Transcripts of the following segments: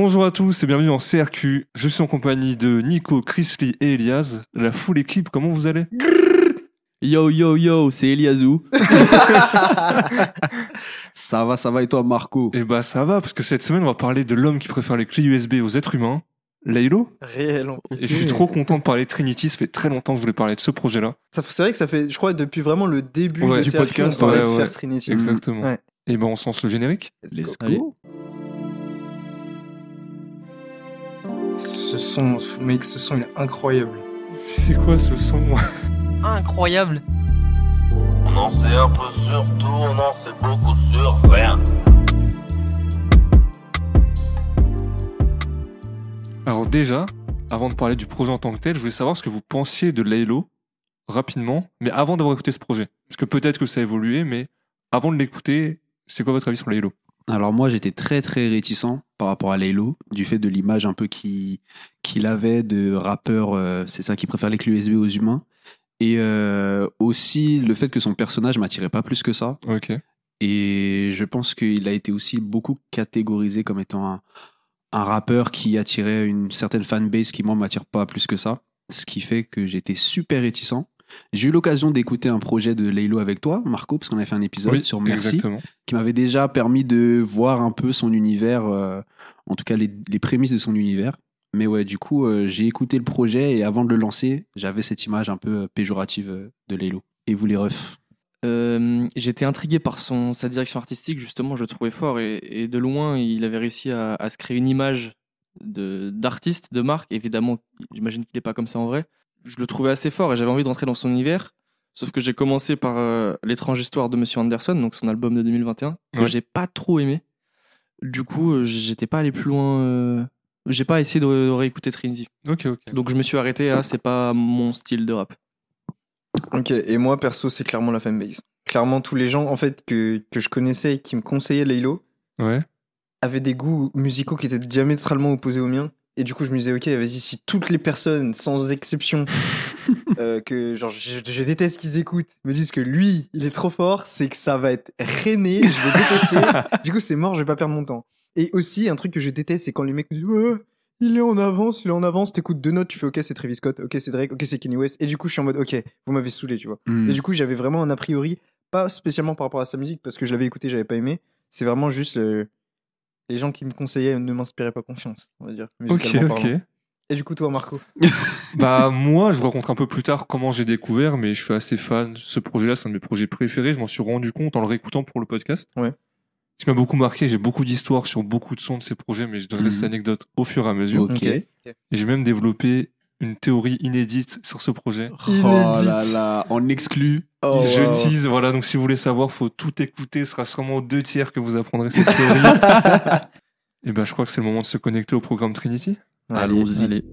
Bonjour à tous et bienvenue en CRQ. Je suis en compagnie de Nico, Chrisley et Elias. La full équipe, comment vous allez? Yo yo yo, c'est Eliazou. Ça va, ça va et toi Marco? Eh bah ça va, parce que cette semaine on va parler de l'homme qui préfère les clés USB aux êtres humains, Laylo? Réel. en- Et je suis trop content de parler de Trinity, ça fait très longtemps que je voulais parler de ce projet-là. Ça C'est vrai que ça fait, je crois, depuis vraiment le début Ouais, de du CRQ, podcast, on parlait ouais, de ouais. faire Trinity. Exactement. Ouais. Et ben on se lance le générique. Let's Allez. Ce son, mec, ce son il est incroyable. C'est quoi ce son Incroyable. On en sait un peu sur tout, on en sait beaucoup sur rien. Alors déjà, avant de parler du projet en tant que tel, je voulais savoir ce que vous pensiez de Laylo, rapidement, mais avant d'avoir écouté ce projet. Parce que peut-être que ça a évolué, mais avant de l'écouter, c'est quoi votre avis sur Laylo? Alors moi j'étais très très réticent par rapport à Laylo, du fait de l'image un peu qui- qu'il avait de rappeur, euh, c'est ça, qui préfère les clés USB aux humains. Et euh, aussi le fait que son personnage m'attirait pas plus que ça. Ok. Et je pense qu'il a été aussi beaucoup catégorisé comme étant un, un rappeur qui attirait une certaine fanbase qui, moi, m'attire pas plus que ça. Ce qui fait que j'étais super réticent. J'ai eu l'occasion d'écouter un projet de Laylo avec toi, Marco, parce qu'on a fait un épisode Oui, sur Merci, exactement. qui m'avait déjà permis de voir un peu son univers, euh, en tout cas les, les prémices de son univers. Mais ouais, du coup, euh, j'ai écouté le projet et avant de le lancer, j'avais cette image un peu euh, péjorative de Laylo. Et vous les refs? Euh, J'étais intrigué par son, sa direction artistique, justement, je le trouvais fort. Et, et de loin, il avait réussi à, à se créer une image de- d'artiste, de, marque. Évidemment, j'imagine qu'il n'est pas comme ça en vrai. Je le trouvais assez fort et j'avais envie de rentrer dans son univers. Sauf que j'ai commencé par euh, L'étrange histoire de Monsieur Anderson, donc son album de 2021, que Ouais. j'ai pas trop aimé. Du coup, euh, j'étais pas allé plus loin. euh, J'ai pas essayé de, de réécouter Trinity. Ok, ok. Donc je me suis arrêté à c'est pas mon style de rap. Ok, et moi perso, c'est clairement la fanbase. Clairement, tous les gens en fait que, que je connaissais et qui me conseillaient Laylo Ouais. avaient des goûts musicaux qui étaient diamétralement opposés aux miens. Et du coup, je me disais, ok, vas-y, si toutes les personnes, sans exception, euh, que genre je, je déteste qu'ils écoutent, me disent que lui, il est trop fort, c'est que ça va être rené, je vais détester. du coup, c'est mort, je vais pas perdre mon temps. Et aussi, un truc que je déteste, c'est quand les mecs me disent, il est en avance, il est en avance, t'écoutes deux notes, tu fais, ok, c'est Travis Scott, ok, c'est Drake, ok, c'est Kanye West. Et du coup, je suis en mode, ok, vous m'avez saoulé, tu vois. Hmm. Et du coup, j'avais vraiment un a priori, pas spécialement par rapport à sa musique, parce que je l'avais écouté, j'avais pas aimé. C'est vraiment juste les gens qui me conseillaient ne m'inspiraient pas confiance, on va dire. Ok, ok. parlant. Et du coup, toi, Marco Bah moi, je vous raconte un peu plus tard comment j'ai découvert, mais je suis assez fan. Ce projet-là, c'est un de mes projets préférés. Je m'en suis rendu compte en le réécoutant pour le podcast. Ouais. Ce qui m'a beaucoup marqué, j'ai beaucoup d'histoires sur beaucoup de sons de ces projets, mais je donnerai Mhm. cette anecdote au fur et à mesure. Ok. Ok. Et j'ai même développé une théorie inédite sur ce projet. Oh là Inédite. là, en exclu. Oh, je wow. tease, voilà. Donc si vous voulez savoir, faut tout écouter. Ce sera sûrement aux deux tiers que vous apprendrez cette théorie. Et ben, je crois que c'est le moment de se connecter au programme Trinity. Allons-y. Allez.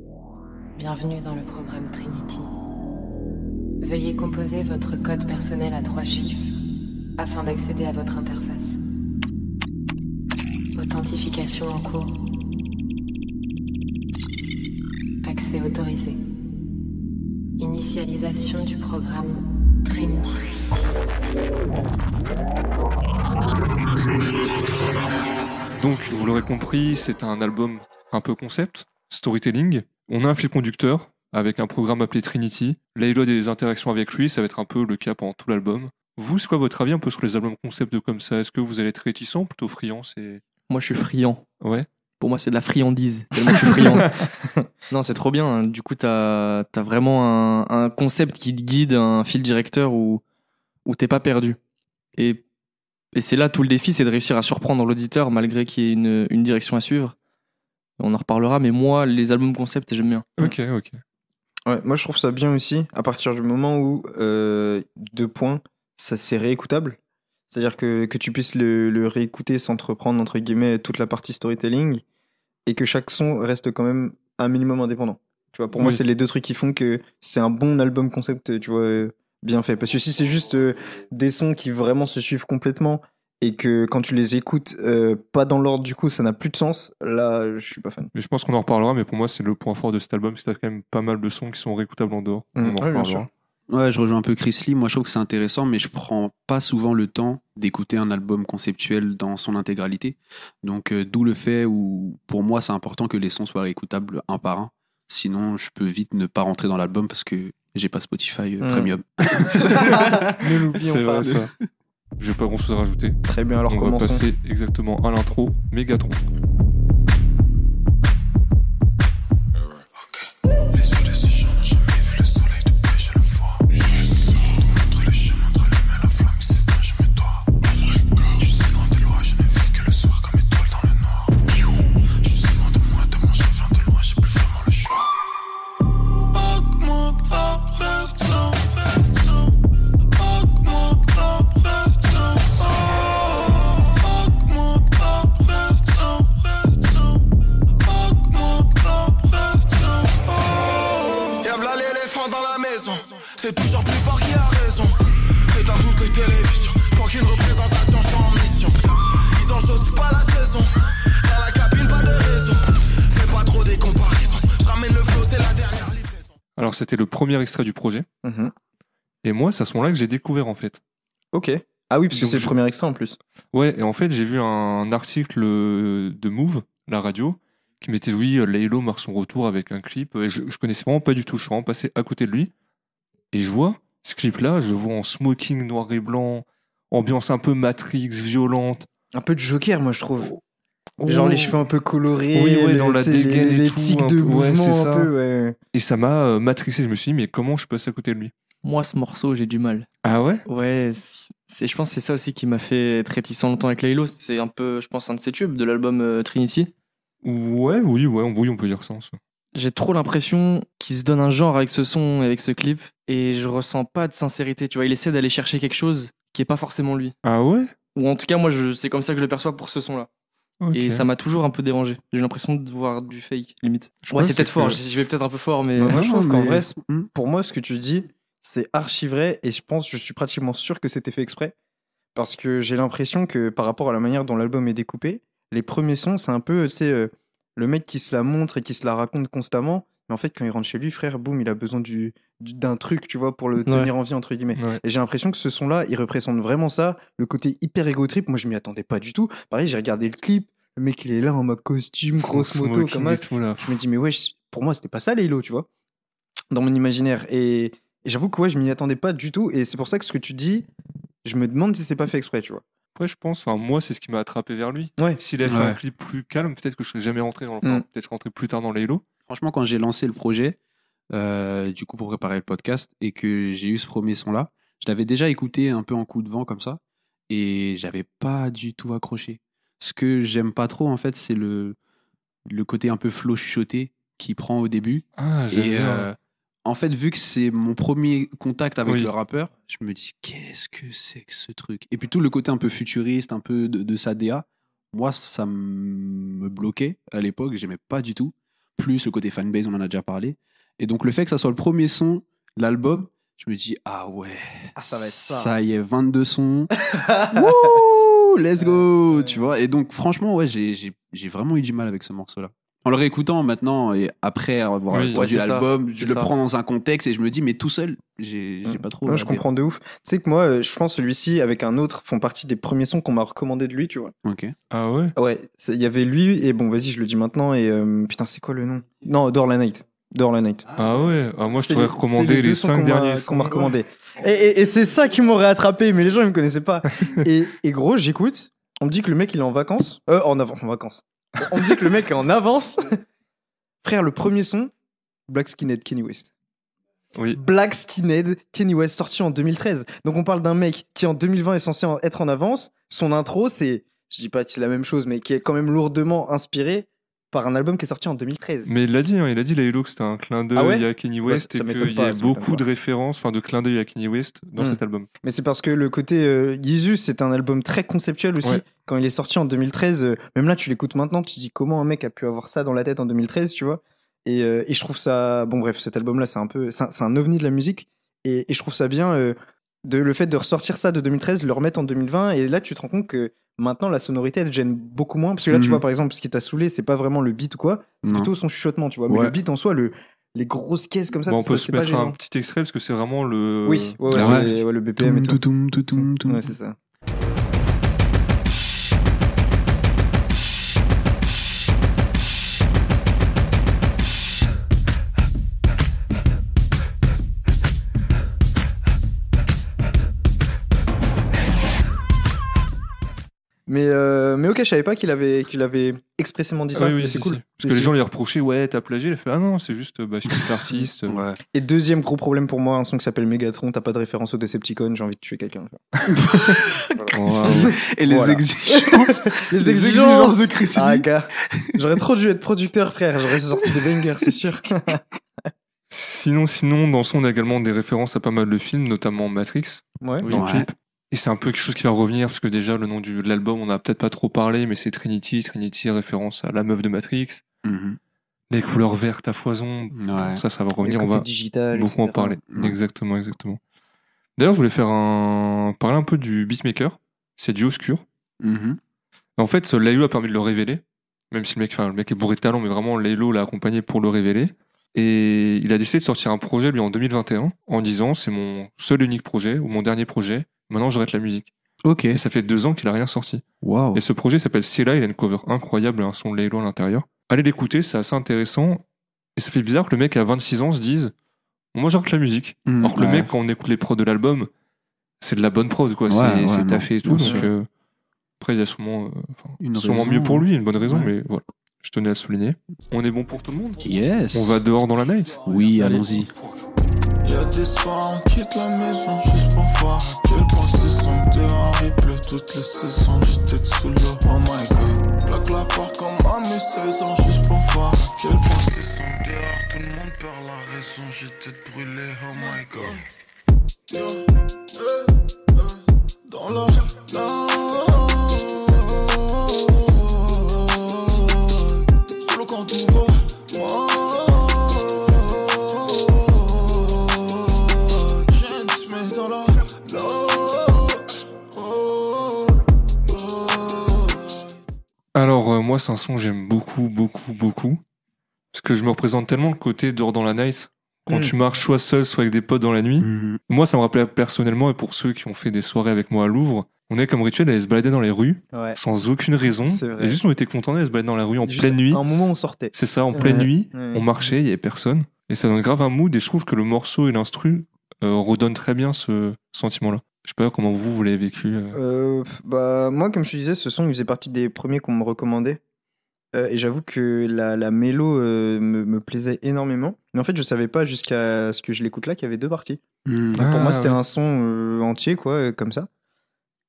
Bienvenue dans le programme Trinity. Veuillez composer votre code personnel à trois chiffres afin d'accéder à votre interface. Authentification en cours. Accès autorisé. Initialisation du programme Trinity. Donc, vous l'aurez compris, c'est un album un peu concept, storytelling. On a un fil conducteur avec un programme appelé Trinity. Laylo a des interactions avec lui, ça va être un peu le cas pendant tout l'album. Vous, c'est quoi votre avis un peu sur les albums concept comme ça? Est-ce que vous allez être réticent plutôt friand c'est... Moi, je suis friand. Ouais. Pour moi, c'est de la friandise. Tellement je suis friand. non, c'est trop bien. Du coup, t'as as vraiment un, un concept qui te guide, un fil directeur où, où t'es pas perdu. Et, et c'est là tout le défi, c'est de réussir à surprendre l'auditeur malgré qu'il y ait une, une direction à suivre. On en reparlera, mais moi, les albums concept, j'aime bien. Ok, ok. Ouais, moi, je trouve ça bien aussi, à partir du moment où, euh, deux points, ça c'est réécoutable. C'est-à-dire que, que tu puisses le, le réécouter sans te reprendre, entre guillemets, toute la partie storytelling, et que chaque son reste quand même un minimum indépendant. Tu vois, pour moi, c'est les deux trucs qui font que c'est un bon album concept, tu vois, euh, bien fait. Parce que si c'est juste euh, des sons qui vraiment se suivent complètement, et que quand tu les écoutes euh, pas dans l'ordre, du coup, ça n'a plus de sens, là, je suis pas fan. Mais je pense qu'on en reparlera, mais pour moi, c'est le point fort de cet album, c'est y a quand même pas mal de sons qui sont réécoutables en dehors. On en reparlera. Ouais, je rejoins un peu Chris Lee. Moi, je trouve que c'est intéressant, mais je prends pas souvent le temps d'écouter un album conceptuel dans son intégralité. Donc, euh, d'où le fait où, pour moi, c'est important que les sons soient réécoutables un par un. Sinon, je peux vite ne pas rentrer dans l'album parce que j'ai pas Spotify euh, Mm. Premium. ne l'oublions C'est pas. vrai ça. J'ai pas grand chose à rajouter. Très bien, alors On va commençons. passer exactement à l'intro. Megatron. C'était le premier extrait du projet. Mhm. Et moi, c'est à ce moment-là que j'ai découvert en fait. Ok. Ah oui, parce que c'est le premier extrait en plus. Ouais, et en fait, j'ai vu un article euh, de Move, la radio, qui mettait oui, euh, Laylo marque son retour avec un clip. Et je, je connaissais vraiment pas du tout. Je suis vraiment passé à côté de lui. Et je vois ce clip-là, je le vois en smoking noir et blanc, ambiance un peu Matrix, violente. Un peu de Joker, moi, je trouve. Genre les cheveux un peu colorés, Oui, ouais, le- dans la sais, les- dégaine et les, tout, tics un de peu. Ouais, mouvement un ça. peu, ouais. Et ça m'a euh, matrixé. Je me suis dit, mais comment je suis passé à côté de lui? Moi, ce morceau, j'ai du mal. Ah ouais? Ouais, c'est, je pense que c'est ça aussi qui m'a fait être réticent longtemps avec Laylo. C'est un peu, je pense, un de ses tubes de l'album euh, Trinity. Ouais, oui, ouais, oui, on peut dire ça. en soi. J'ai trop l'impression qu'il se donne un genre avec ce son et avec ce clip, et je ressens pas de sincérité. Tu vois, il essaie d'aller chercher quelque chose qui est pas forcément lui. Ah ouais? Ou en tout cas, moi, je, c'est comme ça que je le perçois pour ce son-là. Et ça m'a toujours un peu dérangé. J'ai l'impression de voir du fake, limite. Je ouais, c'est peut-être que- fort. Je je vais peut-être un peu fort, mais. Moi, je Non, trouve qu'en mais- vrai, Hmm. pour moi, ce que tu dis, c'est archi vrai et je pense, je suis pratiquement sûr que c'était fait exprès. Parce que j'ai l'impression que par rapport à la manière dont l'album est découpé, les premiers sons, c'est un peu, c'est le mec qui se la montre et qui se la raconte constamment. Mais en fait, quand il rentre chez lui, frère, boum, il a besoin du- d'un truc, tu vois, pour le tenir en vie, entre guillemets. Ouais. Et j'ai l'impression que ce son-là, il représente vraiment ça, le côté hyper égo trip. Moi, je m'y attendais pas du tout. Pareil, j'ai regardé le clip, le mec, il est là en mode costume, grosse moto, comme ça. Je me dis, mais ouais, pour moi, c'était pas ça, Laylo, tu vois, dans mon imaginaire. Et, et j'avoue que ouais, je m'y attendais pas du tout. Et c'est pour ça que ce que tu dis, je me demande si c'est pas fait exprès, tu vois. Après, je pense, enfin, moi, c'est ce qui m'a attrapé vers lui. Ouais. S'il avait fait Ouais. un clip plus calme, peut-être que je serais jamais rentré dans le. Mm. Peut-être rentré plus tard dans Laylo. Franchement, quand j'ai lancé le projet, euh, du coup, pour préparer le podcast, et que j'ai eu ce premier son-là, je l'avais déjà écouté un peu en coup de vent comme ça, et j'avais pas du tout accroché. Ce que j'aime pas trop, en fait, c'est le, le côté un peu flow chuchoté qui prend au début. Ah, Et euh, en fait, vu que c'est mon premier contact avec Oui. le rappeur, je me dis qu'est-ce que c'est que ce truc? Et puis tout le côté un peu futuriste, un peu de, de sa DA, moi ça me bloquait à l'époque, j'aimais pas du tout. Plus le côté fanbase, on en a déjà parlé. Et donc le fait que ça soit le premier son, de l'album, je me dis ah ouais, Ah, ça va être ça. Ça y est, 22 sons. Wouh, let's go, tu vois. Et donc franchement, ouais, j'ai j'ai- j'ai vraiment eu du mal avec ce morceau-là. En le réécoutant maintenant et après avoir Oui. entendu Ouais, l'album, je le ça. prends dans un contexte et je me dis, mais tout seul, j'ai j'ai pas trop. Ouais, je comprends de ouf. Tu sais que moi, euh, je pense celui-ci avec un autre font partie des premiers sons qu'on m'a recommandé de lui, tu vois. Ok. Ah ouais? Ouais, il y avait lui et bon, vas-y, je le dis maintenant et euh, putain, c'est quoi le nom? Non, Dor la Night. Dor la Night. Ah ouais ah, Moi, je t'aurais les- recommandé les, sons 5 qu'on derniers. qu'on m'a recommandé. Et, et- et c'est ça qui m'aurait attrapé, mais les gens ils me connaissaient pas. et, et gros, j'écoute. On me dit que le mec il est en vacances. Euh, en avant, en vacances. On me dit que le mec est en avance. Frère, le premier son, Black Skinhead Kenny West. Oui. Black Skinhead Kenny West sorti en 2013. Donc on parle d'un mec qui en 2020 est censé en- être en avance. Son intro, c'est, je dis pas que c'est la même chose, mais qui est quand même lourdement inspiré par un album qui est sorti en 2013. Mais il l'a dit, hein, il a dit Laylo que c'était un clin d'œil Ah ouais à Kanye Bah, West ça et qu'il y a beaucoup de références, enfin de clins d'œil à Kanye West dans Hmm. cet album. Mais c'est parce que le côté euh, Yeezus, c'est un album très conceptuel aussi. Ouais. Quand il est sorti en 2013, euh, même là, tu l'écoutes maintenant, tu te dis comment un mec a pu avoir ça dans la tête en 2013, tu vois. Et, euh, et je trouve ça. Bon, bref, cet album-là, c'est un peu. C'est un, c'est un ovni de la musique. Et, et je trouve ça bien, euh, de, le fait de ressortir ça de 2013, le remettre en 2020. Et là, tu te rends compte que maintenant, la sonorité, elle gêne beaucoup moins. Parce que là, tu Mhm. vois, par exemple, ce qui t'a saoulé, c'est pas vraiment le beat ou quoi, c'est plutôt son chuchotement, tu vois. Mais Ouais. le beat en soi, le, les grosses caisses comme ça. Bon, on ça, peut se mettre un petit extrait parce que c'est vraiment le. Oui, ouais, ouais, la ouais. le BPM et tout. toutoum, toutoum, toutoum. Ouais, c'est ça. Euh, mais ok, je savais pas qu'il avait, qu'il avait expressément dit Ah ça. oui, oui, c'est si, cool. si. Parce que les gens lui reprochaient, ouais, t'as plagié. Il a fait, ah non, c'est juste, bah, je suis l'artiste. Ouais. Et deuxième gros problème pour moi, un son qui s'appelle Megatron, t'as pas de référence au Decepticon, j'ai envie de tuer quelqu'un. Et les Voilà. exigences. Les exigences de Chris Ah, gars. J'aurais trop dû être producteur, frère. J'aurais sorti des bangers, c'est sûr. Sinon, sinon, dans le son, on a également des références à pas mal de films, notamment Matrix, Ouais. dans Ouais. le clip. Et c'est un peu quelque chose qui va revenir, parce que déjà, le nom du, de l'album, on a peut-être pas trop parlé, mais c'est Trinity. Trinity, référence à la meuf de Matrix. Mhm. Les couleurs vertes à foison. Ouais. Ça, ça va revenir, on va digital. beaucoup en parler. Ouais. Exactement, exactement. D'ailleurs, je voulais faire un, parler un peu du beatmaker. C'est du Oscur. Mhm. En fait, Laylo a permis de le révéler, même si le mec, enfin, le mec est bourré de talent, mais vraiment Laylo l'a accompagné pour le révéler. Et il a décidé de sortir un projet lui en 2021 en disant c'est mon seul unique projet ou mon dernier projet. Maintenant, j'arrête la musique. Ok. Et ça fait deux ans qu'il a rien sorti. Waouh. Et ce projet s'appelle Ciela. Il a une cover incroyable un son Laylo à l'intérieur. Allez l'écouter, c'est assez intéressant. Et ça fait bizarre que le mec à 26 ans se dise moi j'arrête la musique. Mhm. Alors que le mec, quand on écoute les prods de l'album, c'est de la bonne prod, quoi. Ouais, c'est ouais, taffé et tout. Donc, euh, après, il y a sûrement, euh, sûrement raison, mieux pour lui, une bonne raison, mais voilà. Je tenais à le souligner. On est bon pour tout le monde. Yes. On va dehors dans la night. Oui, allons-y. Y'a des soirs, on quitte la maison juste pour voir à quel point c'est dehors. Il pleut toutes les saisons, j'étais sous l'eau, oh my god. Plaque la porte comme à mes 16 ans, juste pour voir à quel point c'est sombre dehors. Tout le monde perd la raison, j'étais brûlé, oh my god. Dans la. Solo quand tout Euh, moi, c'est un son que j'aime beaucoup, beaucoup, beaucoup. Parce que je me représente tellement le côté dehors dans la night. Quand Mm. tu marches soit seul, soit avec des potes dans la nuit. Mhm. Moi, ça me rappelait personnellement, et pour ceux qui ont fait des soirées avec moi à Louvre, on est comme rituel d'aller se balader dans les rues, Ouais. sans aucune raison. Et juste, on était content d'aller se balader dans la rue en Juste pleine nuit. À un moment, on sortait. C'est ça, en pleine nuit, Ouais. on marchait, il y avait personne. Et ça donne grave un mood, et je trouve que le morceau et l'instru euh, redonnent très bien ce sentiment-là. Je sais pas comment vous, vous l'avez vécu. euh. Euh, bah, moi, comme je te disais, ce son, il faisait partie des premiers qu'on me recommandait. Euh, et j'avoue que la, la mélo euh, me, me plaisait énormément. Mais en fait, je savais pas jusqu'à ce que je l'écoute là qu'il y avait deux parties. Ah, Pour moi, c'était ouais. un son euh, entier, quoi, euh, comme ça.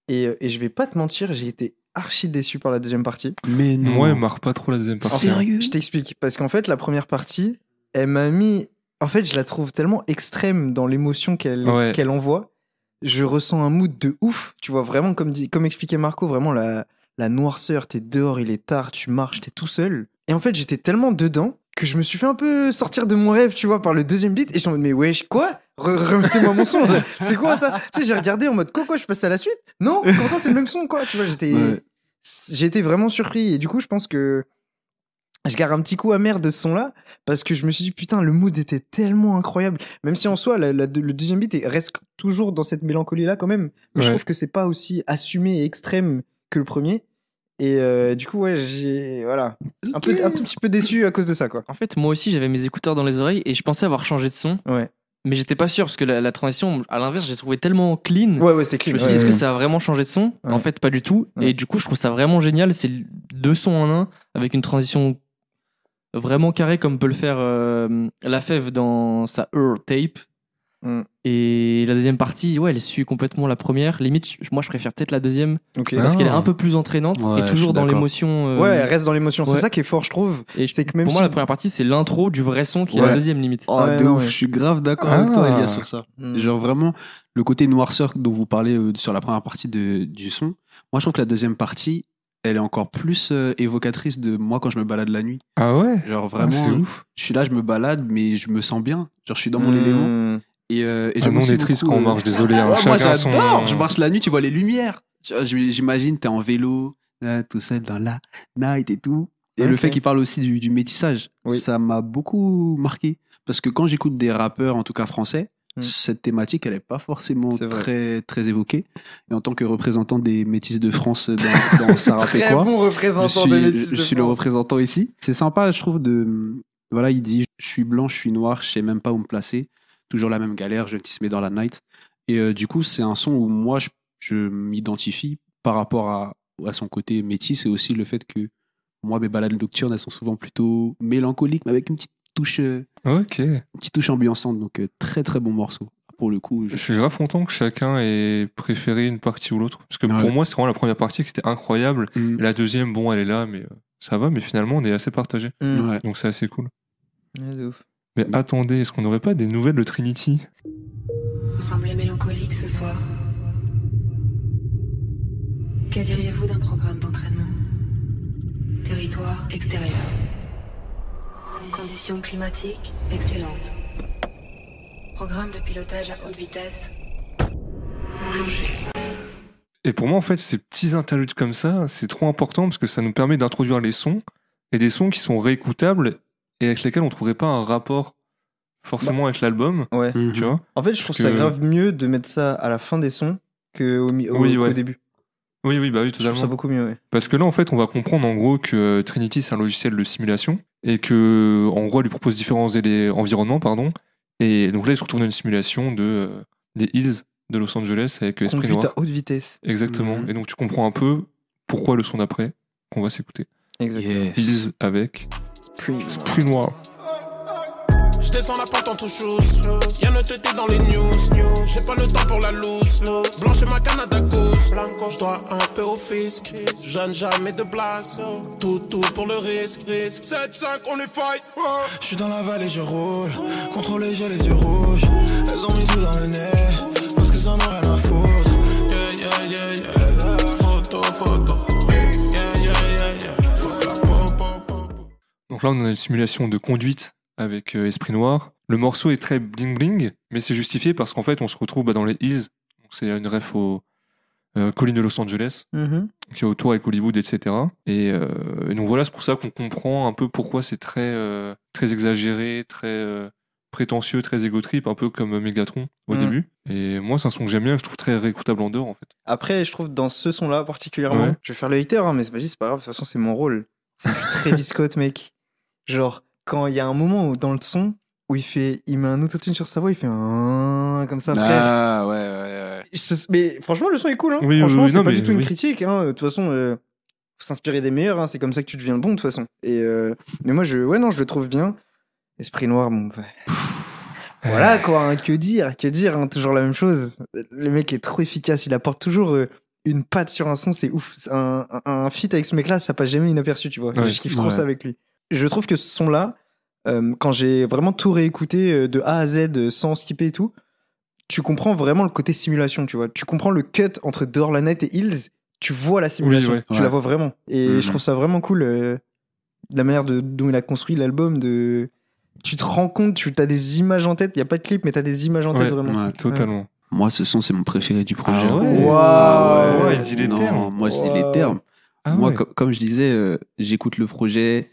Et, euh, et je vais pas te mentir, j'ai été archi déçu par la deuxième partie. Mais non. Moi, elle marque pas trop la deuxième partie. Sérieux? Je t'explique. Parce qu'en fait, la première partie, elle m'a mis. En fait, je la trouve tellement extrême dans l'émotion qu'elle Ouais. qu'elle envoie. Je ressens un mood de ouf. Tu vois, vraiment, comme, dit, comme expliquait Marco, vraiment la, la noirceur. T'es dehors, il est tard, tu marches, t'es tout seul. Et en fait, j'étais tellement dedans que je me suis fait un peu sortir de mon rêve, tu vois, par le deuxième beat. Et je suis en mode, mais wesh, quoi? Re- Remettez-moi mon son. C'est quoi ça? Tu sais, j'ai regardé en mode, quoi, quoi, je passe à la suite? Non Comment ça, c'est le même son, quoi Tu vois, j'étais. Ouais. J'ai été vraiment surpris. Et du coup, je pense que je garde un petit coup amer de ce son-là parce que je me suis dit, putain, le mood était tellement incroyable. Même si en soi, la- la- le deuxième beat est- reste toujours dans cette mélancolie-là quand même. Mais je trouve que c'est pas aussi assumé et extrême que le premier. Et euh, du coup, ouais, j'ai. Voilà. Un, peu, un tout petit peu déçu à cause de ça, quoi. En fait, moi aussi, j'avais mes écouteurs dans les oreilles et je pensais avoir changé de son, Ouais. mais j'étais pas sûr parce que la, la transition, à l'inverse, j'ai trouvé tellement clean. Ouais, ouais, c'était Je clean. me suis Ouais, dit, est-ce ouais. que ça a vraiment changé de son? Ouais. En fait, pas du tout. Et du coup, je trouve ça vraiment génial. C'est deux sons en un avec une transition vraiment carrée comme peut le faire euh, La Fève dans sa Earth Tape. Mm. Et la deuxième partie, ouais, elle suit complètement la première. Limite, moi, je préfère peut-être la deuxième. Ah. parce qu'elle est un peu plus entraînante Ouais, et toujours dans l'émotion. euh, Ouais, elle reste dans l'émotion. ouais. C'est ça qui est fort, je trouve. et c'est que même pour moi, la première partie, c'est l'intro du vrai son qui est la deuxième limite. Oh, Ouais, de non, ouf, ouais. je suis grave d'accord Ah. avec toi, Elias, sur ça. Mm. Genre vraiment, le côté noirceur dont vous parlez euh, sur la première partie de, du son, moi je trouve que la deuxième partie, elle est encore plus euh, évocatrice de moi quand je me balade la nuit. Ah ouais? Genre Ah, C'est vraiment, ouf. je suis là, je me balade, mais je me sens bien. Genre je suis dans mon élément. Et, euh, et Ah non, on est triste beaucoup, quand on euh, marche, désolé. hein. Ouais, moi j'adore, son- je marche la nuit, tu vois les lumières. J'imagine, t'es en vélo, là, tout seul dans la night et tout. Et le fait qu'il parle aussi du, du métissage, Oui. ça m'a beaucoup marqué. parce que quand j'écoute des rappeurs, en tout cas français, Mm. cette thématique, elle est pas forcément très, très évoquée. Et en tant que représentant des métis de France dans, dans rappelle Très bon je représentant suis, des métis je de suis le représentant ici. C'est sympa, je trouve, de. Voilà, il dit Je suis blanc, je suis noir, je sais même pas où me placer. Toujours la même galère, je me dans la night. Et euh, du coup, c'est un son où moi, je, je m'identifie par rapport à, à son côté métis et aussi le fait que moi, mes balades nocturnes, elles sont souvent plutôt mélancoliques, mais avec une petite touche, euh, Ok. une petite touche ambiançante. Donc, euh, très, très bon morceau. Pour le coup, je- Je suis grave content que chacun ait préféré une partie ou l'autre. Parce que Ouais. pour moi, c'est vraiment la première partie qui était incroyable. Mm. Et la deuxième, bon, elle est là, mais euh, ça va. Mais finalement, on est assez partagé. Mm. Ouais. Donc c'est assez cool. Ouais, de ouf. Mais attendez, est-ce qu'on n'aurait pas des nouvelles de Trinity? Vous semblez mélancolique ce soir. Que diriez-vous d'un programme d'entraînement? Territoire extérieur. Conditions climatiques excellentes. Programme de pilotage à haute vitesse. Et pour moi, en fait, ces petits interludes comme ça, c'est trop important parce que ça nous permet d'introduire les sons et des sons qui sont réécoutables et avec lesquels on trouverait pas un rapport forcément avec l'album, Ouais. Mhm. tu vois En fait, je trouve que- ça grave mieux de mettre ça à la fin des sons qu'au mi- au, Oui, qu'au ouais. début. Oui, oui, bah oui, Je trouve ça totalement. beaucoup mieux, ouais. Parce que là, en fait, on va comprendre en gros que Trinity, c'est un logiciel de simulation et que, en gros, elle lui propose différents environnements, pardon. Et donc là, il se retrouve dans une simulation de, euh, des Hills de Los Angeles avec Esprit Conduite Noir. à haute vitesse. Exactement. Mhm. Et donc, tu comprends un peu pourquoi le son d'après qu'on va s'écouter. Exactement. Yes. Hills avec Spring. Esprit Noir. Descends la pente en tout chose. Y'a ne tété dans les news. J'ai pas le temps pour la loose. Blanche ma Canada Goose. Je dois un peu au fisc. Jeune jamais de place. Tout, tout pour le risque. 7-5, on est fight. Je suis dans la vallée, je roule. Contrôlé, j'ai les yeux rouges. Elles ont mis tout dans le nez. Parce que ça n'en rien à foutre. Yeah, yeah, yeah, yeah. Photo, photo. Donc là, on a une simulation de conduite avec euh, Esprit Noir. Le morceau est très bling bling, mais c'est justifié parce qu'en fait, on se retrouve bah, dans les Hills. Donc c'est une ref aux euh, collines de Los Angeles, qui est autour avec Hollywood, etc. Et, euh, et donc voilà, c'est pour ça qu'on comprend un peu pourquoi c'est très, euh, très exagéré, très prétentieux, très égotrip, un peu comme Megatron au Mm. début. Et moi, c'est un son que j'aime bien, que je trouve très réécoutable en dehors, en fait. Après, je trouve dans ce son-là particulièrement, Ouais. je vais faire le hater, hein, mais c'est pas grave, de toute façon, c'est mon rôle. C'est du Travis Scott, mec. Genre, quand il y a un moment où, dans le son où il fait, il met un autotune sur sa voix, il fait un comme ça, frère. Ah, ouais, ouais, ouais. Je- Mais franchement, le son est cool. Hein. Oui, franchement, oui, c'est pas mais du tout une oui. critique. Hein. De toute façon, euh, faut s'inspirer des meilleurs. Hein. C'est comme ça que tu deviens bon, de toute façon. Et euh, mais moi, je, ouais, non, je le trouve bien. Esprit noir, bon. bah, Voilà quoi. hein, que dire, que dire. hein, toujours la même chose. Le mec est trop efficace. Il apporte toujours euh, une patte sur un son. C'est ouf. Un, un, un feat avec ce mec-là, ça passe jamais inaperçu, tu vois. Ouais. Je kiffe trop Ouais. ça avec lui. Je trouve que ce son-là, euh, quand j'ai vraiment tout réécouté euh, de A à Z euh, sans skipper et tout, tu comprends vraiment le côté simulation, tu vois. Tu comprends le cut entre Dehors la Net et Hills. Tu vois la simulation. ouais. Tu Ouais. la vois vraiment. Et Mhm. je trouve ça vraiment cool. euh, la manière de, dont il a construit l'album. De... Tu te rends compte, tu as des images en tête. Il n'y a pas de clip, mais tu as des images en tête vraiment. ouais. Totalement. Moi, ce son, c'est mon préféré du projet. Ah ouais. Ah Ouais, il dit les non, termes. Moi, je dis les Wow. termes. Ah Moi, ouais. comme je disais, euh, j'écoute le projet.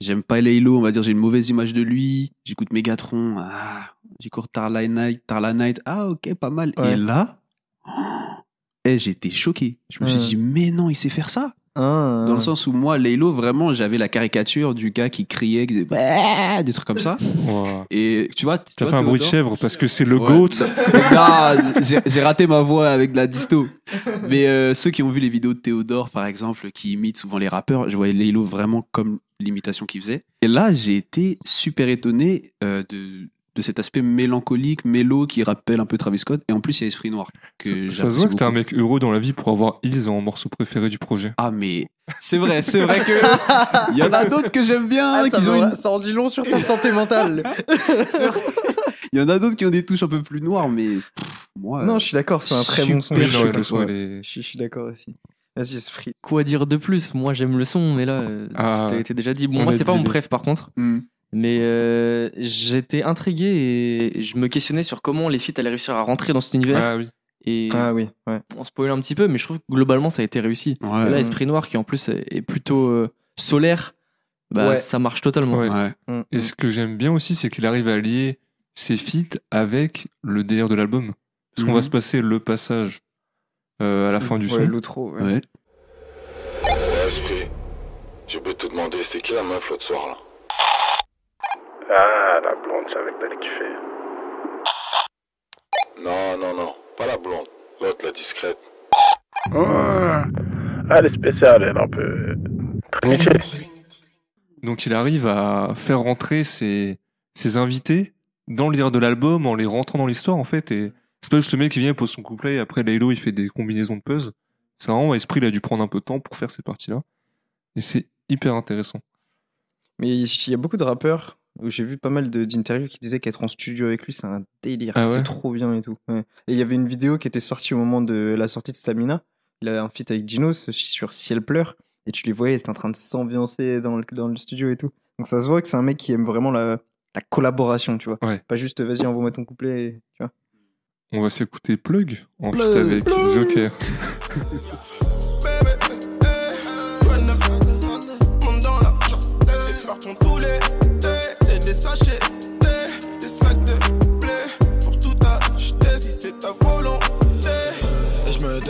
J'aime pas Laylo, on va dire, j'ai une mauvaise image de lui. J'écoute Megatron. Ah, j'écoute Tarla Night, Tarla Night. Ah, ok, pas mal. Ouais. Et là, oh, eh, j'étais choqué. Je me suis dit, mais non, il sait faire ça. Hein, Dans hein. le sens où moi, Laylo, vraiment, j'avais la caricature du gars qui criait, qui disait, Ouais des trucs comme ça. Wow. Et tu vois, tu as fait un bruit de chèvre parce que c'est le Ouais. GOAT. Non, j'ai raté ma voix avec de la disto. Mais euh, ceux qui ont vu les vidéos de Théodore, par exemple, qui imite souvent les rappeurs, je voyais Laylo vraiment comme l'imitation qu'il faisait. Et là, j'ai été super étonné euh, de, de cet aspect mélancolique, mélo, qui rappelle un peu Travis Scott. Et en plus, il y a Esprit Noir. Que Ça, ça se voit que t'es un mec heureux dans la vie pour avoir Hills en morceau préféré du projet. Ah, mais c'est vrai, c'est vrai que. Il y en a d'autres que j'aime bien. Ah, ça, qui ont me- une- ça en dit long sur ta santé mentale. Il y en a d'autres qui ont des touches un peu plus noires, mais pff, moi. non, je suis d'accord, c'est un très bon son. Je suis, d'accord aussi. Vas-y, Esprit. Quoi dire de plus? Moi, j'aime le son, mais là, euh, Ah, tout a été déjà dit. Bon, moi, c'est pas mon préf, par contre. Hmm. Mais euh, j'étais intrigué et je me questionnais sur comment les feats allaient réussir à rentrer dans cet univers. Ah oui. Et Ah oui, ouais. on spoil un petit peu, mais je trouve que globalement, ça a été réussi. Ouais. Et là, Esprit Noir, qui en plus est plutôt euh, solaire, bah, Ouais. ça marche totalement. Ouais. Ouais. Mm, Et mm. ce que j'aime bien aussi, c'est qu'il arrive à lier ses feats avec le délire de l'album. Parce qu'on Mhm. va se passer le passage euh, à la fin du Ouais, son. l'outro. ouais. Ouais. Esprit, j'ai oublié de te demander, c'est qui la meuf l'autre soir là? Ah, la blonde, j'avais que t'allais kiffer. Non, non, non, pas la blonde, l'autre, la discrète. Ah, elle est spéciale, elle, un peu. Trinity. Donc il arrive à faire rentrer ses, ses invités dans le délire de l'album en les rentrant dans l'histoire en fait. Et c'est pas juste le mec qui vient, il pose son couplet et après Laylo il fait des combinaisons de puzzle. C'est vraiment, Esprit il a dû prendre un peu de temps pour faire ces parties-là. Et c'est hyper intéressant. Mais il y a beaucoup de rappeurs j'ai vu pas mal de- d'interviews qui disaient qu'être en studio avec lui, c'est un délire. Ah ouais? c'est trop bien et tout. ouais. Et il y avait une vidéo qui était sortie au moment de la sortie de Stamina. Il avait un feat avec Dinos sur Ciel pleure. Et tu les voyais, ils étaient en train de s'ambiancer dans le, dans le studio et tout. Donc ça se voit que c'est un mec qui aime vraiment la, la collaboration, tu vois. Ouais. Pas juste vas-y, envoie-moi ton couplet, et- tu vois. On va s'écouter Plug en Plug, feat avec Plug. Joker.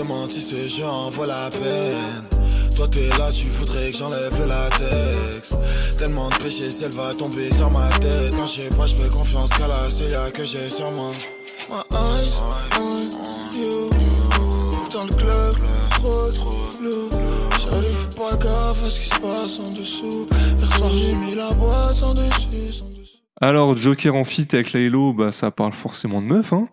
demande si ce jeu en vaut la peine. Toi t'es là, tu voudrais que j'enlève le latex. Tellement de péché, si elle va tomber sur ma tête. Quand je sais pas, je fais confiance qu'à la seule que j'ai sur moi. My eyes on you. Dans le club, trop trop bleu. J'arrive, faut pas gaffe à ce qui se passe en dessous. Hier soir, j'ai mis la boîte en dessus. sans dessus. Alors Joker en feat avec Laylo, bah ça parle forcément de meufs. Hein.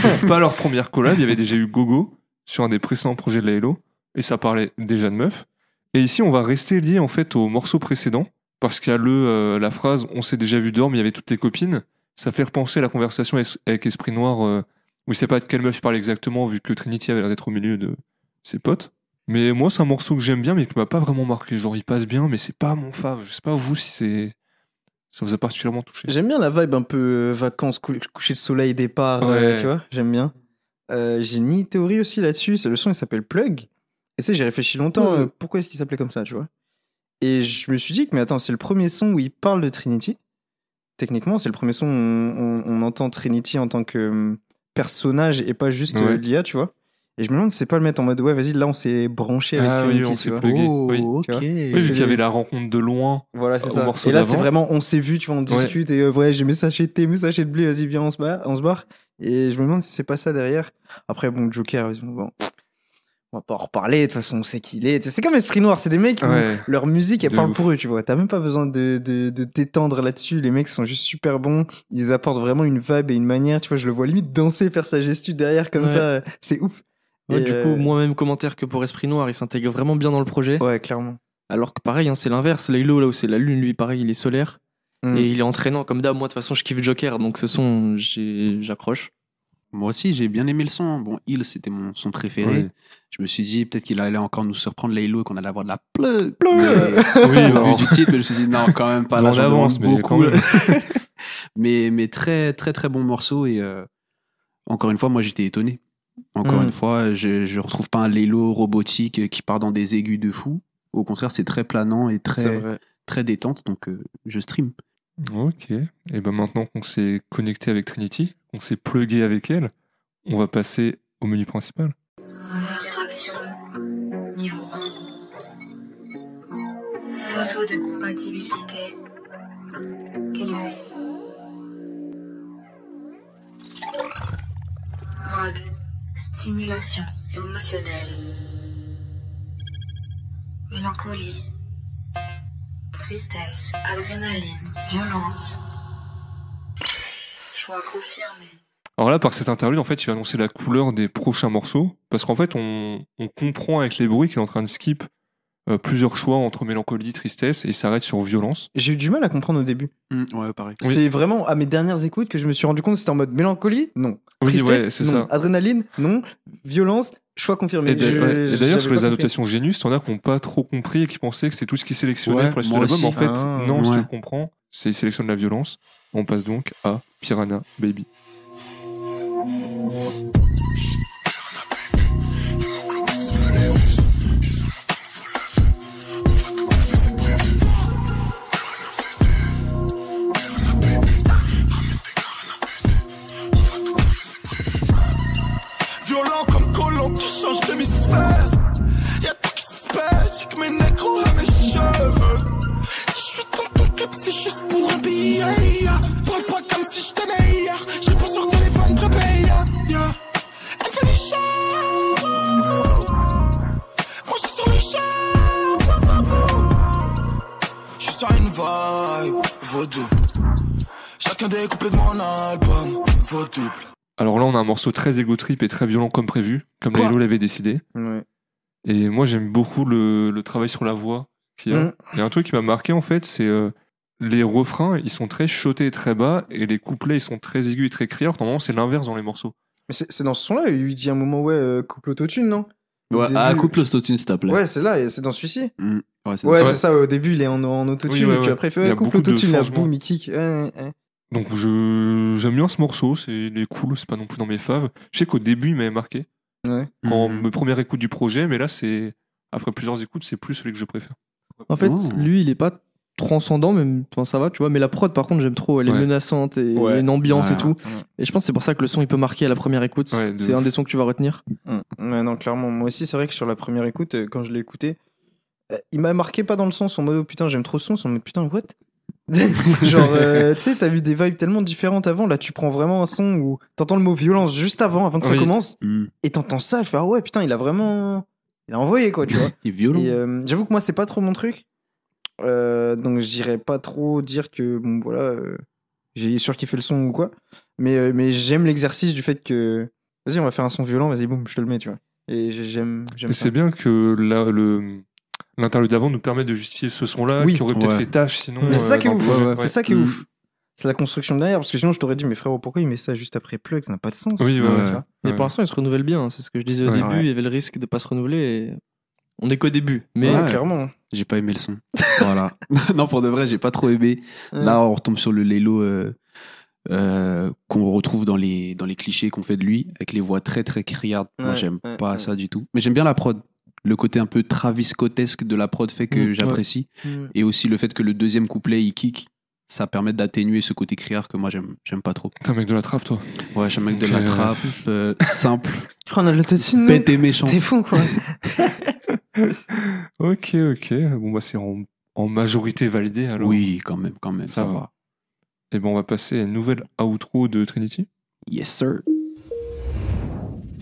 C'est pas leur première collab, il y avait déjà eu Gogo sur un des précédents projets de Laylo et ça parlait déjà de meufs. Et ici on va rester lié en fait au morceau précédent parce qu'il y a le euh, la phrase on s'est déjà vu dehors mais il y avait toutes tes copines. Ça fait repenser à la conversation avec Esprit Noir euh, où il sait pas de quelle meuf il parle exactement vu que Trinity avait l'air d'être au milieu de ses potes. Mais moi c'est un morceau que j'aime bien mais qui m'a pas vraiment marqué. Genre il passe bien mais c'est pas mon fave. Je sais pas vous si c'est ça vous a particulièrement touché. J'aime bien la vibe un peu euh, vacances, cou- coucher de soleil, départ, Ouais. tu vois, j'aime bien. Euh, j'ai une mini théorie aussi là-dessus, c'est le son il s'appelle Plug. Et tu sais, j'ai réfléchi longtemps, euh, pourquoi est-ce qu'il s'appelait comme ça, tu vois. Et je me suis dit que, mais attends, c'est le premier son où il parle de Trinity. Techniquement, c'est le premier son où on, on- on entend Trinity en tant que euh, personnage et pas juste euh, Ouais. l'IA, tu vois. Et je me demande c'est pas le mettre en mode, ouais, vas-y, là on s'est branché avec Ah oui, Trinity, on s'est plugué. Oh, oui. ok. Oui, vu qu'il y avait la rencontre de loin. Voilà, c'est ça. Et là, c'est vraiment, on s'est vu, tu vois, on discute et euh, ouais, j'ai mes sachets de thé, mes sachets de blé, vas-y, viens, on se barre. Et je me demande si c'est pas ça derrière. Après, bon, Joker, bon, on va pas en reparler, de toute façon, on sait qui il est. C'est comme Esprit Noir, c'est des mecs où Ouais. leur musique, elle De parle ouf. pour eux, tu vois. T'as même pas besoin de, de, de t'étendre là-dessus. Les mecs sont juste super bons. Ils apportent vraiment une vibe et une manière, tu vois. Je le vois limite danser, faire sa gestu derrière comme Ouais. ça. C'est ouf. Ouais, Et, du euh, coup, moi même commentaire que pour Esprit Noir, il s'intègre vraiment bien dans le projet. Ouais, clairement. Alors que pareil, hein, c'est l'inverse. Laylo, là où c'est la lune, lui, pareil, il est solaire. Mm. Et il est entraînant comme d'hab. Moi, de toute façon, je kiffe Joker, donc ce son, j'accroche. Moi aussi, j'ai bien aimé le son. Bon, Il, c'était mon son préféré. Ouais. Je me suis dit peut-être qu'il allait encore nous surprendre Laylo et qu'on allait avoir de la plug. Plug. Mais, Oui, au bah, vu du titre, mais je me suis dit non, quand même pas. Là, j'en avance, beaucoup. même. mais, mais très, très, très bon morceau. Et euh, encore une fois, moi, j'étais étonné. Encore Mm. une fois, je, je retrouve pas un Laylo robotique qui part dans des aigus de fou. Au contraire, c'est très planant et très, très détente. Donc, euh, je stream. Ok. Et ben maintenant qu'on s'est connecté avec Trinity, qu'on s'est plugué avec elle, on va passer au menu principal. Interaction niveau 1. Taux de compatibilité. Mode stimulation émotionnelle? Mélancolie. Tristesse. Adrénaline. Violence. Choix confirmé. Alors là, par cette interlude, en fait, il va annoncer la couleur des prochains morceaux, parce qu'en fait, on, on comprend avec les bruits qu'il est en train de skip euh, plusieurs choix entre mélancolie, tristesse, et il s'arrête sur violence. J'ai eu du mal à comprendre au début. ouais, pareil. Oui. C'est vraiment à mes dernières écoutes que je me suis rendu compte que c'était en mode mélancolie, non. Oui, Tristesse, ouais, c'est non. ça. Adrénaline, non. Violence, choix confirmé. Et, ouais, d'ailleurs, sur les annotations Genius, t'en as qui n'ont pas trop compris et qui pensaient que c'est tout ce qui sélectionnait Ouais, pour la suite de l'album. En fait, Ah, non, si tu ouais. le comprends, c'est il sélectionne la violence. On passe donc à Piranha Baby. Juste pour un billet. Parle pas comme si je tenais hier. J'ai pas sur téléphone prépaye. Yeah, yeah. Elle fait du char. Moi je suis sur le char. Je suis sur une vibe vaudou. Chacun découpé de mon album vaudou. Alors là, on a un morceau très égo trip et très violent comme prévu, comme Laylo l'avait décidé. Ouais. Et moi, j'aime beaucoup le, le travail sur la voix. qu'il y a. Mm. Il y a un truc qui m'a marqué, en fait, c'est euh, les refrains, ils sont très chotés et très bas, et les couplets, ils sont très aigus et très criards. Normalement, c'est l'inverse dans les morceaux. Mais c'est dans ce son-là, il dit un moment, ouais, euh, couple autotune, non? Ouais, début- ah, coupe l'autotune, s'il te plaît. Ouais, c'est là, c'est dans celui-ci. Mm. Ouais, c'est Ouais, Ouais. c'est ça, au début, il est en, en autotune, Oui, ouais, et puis après, il fait Il y a ouais, couple beaucoup de autotune, là, changements. boum, il kick. Donc, je j'aime bien ce morceau, c'est il est cool, c'est pas non plus dans mes faves. Je sais qu'au début, il m'avait marqué, Ouais. quand Mhm. me première écoute du projet, mais là, c'est après plusieurs écoutes, c'est plus celui que je préfère. En fait, Oh. lui, il est pas transcendant, même enfin, ça va, tu vois. Mais la prod, par contre, j'aime trop. Elle est Ouais. menaçante et Ouais. une ambiance Ouais. et tout. Et je pense que c'est pour ça que le son, il peut marquer à la première écoute. C'est ouf. un des sons que tu vas retenir. Mm. Ouais, non, clairement. Moi aussi, c'est vrai que sur la première écoute, euh, quand je l'ai écouté, euh, il m'a marqué pas dans le sens en mode oh putain, j'aime trop ce son, en mode putain, what? Genre, euh, tu sais, t'as vu des vibes tellement différentes avant. Là, tu prends vraiment un son où t'entends le mot violence juste avant, avant que ça Oui. commence, Mm. et t'entends ça, je fais ah ouais, putain, il a vraiment. Il a envoyé quoi, tu vois. Il est violent. Et euh, j'avoue que moi, c'est pas trop mon truc. Euh, donc, j'irais pas trop dire que, bon, voilà, euh, j'ai surkiffé le son ou quoi. Mais, euh, mais j'aime l'exercice du fait que, vas-y, on va faire un son violent, vas-y, boum, je te le mets, tu vois. Et j'aime. j'aime Et c'est bien que la- le l'interlude d'avant nous permet de justifier ce son-là, Oui. qui aurait peut-être Ouais. fait tâche sinon. Mais c'est euh, ça qui est ouf. ouais, C'est ça qui est ouf. C'est la construction derrière, parce que sinon je t'aurais dit, mais frérot, pourquoi il met ça juste après Plug Ça n'a pas de sens. Oui, ouais, Ouais. ouais. Mais Ouais. pour l'instant, il se renouvelle bien. hein, C'est ce que je disais au Ouais. début. Ouais. Il y avait le risque de pas se renouveler. Et... On est qu'au début. Mais Ouais. clairement. J'ai pas aimé le son. voilà. non, pour de vrai, j'ai pas trop aimé. Là, on retombe sur le Lelo euh, euh, qu'on retrouve dans les, dans les clichés qu'on fait de lui, avec les voix très très criardes. Moi, j'aime ouais, pas ouais. ça du tout. Mais j'aime bien la prod. Le côté un peu Travis Scottesque de la prod fait que Mm, j'apprécie. Mm. Et aussi le fait que le deuxième couplet, il kick. Ça permet d'atténuer ce côté criard que moi j'aime j'aime pas trop. T'es un mec de la trappe, toi. Ouais, je suis un mec de la trappe, euh, simple, Tu crois qu'on a de l'autotune nous bête et méchant. T'es fou quoi. Ok, ok. Bon, bah, c'est en, en majorité validé alors. Oui, quand même, quand même, Ça ça, va. va. Et ben, on va passer à une nouvelle outro de Trinity. Yes, sir.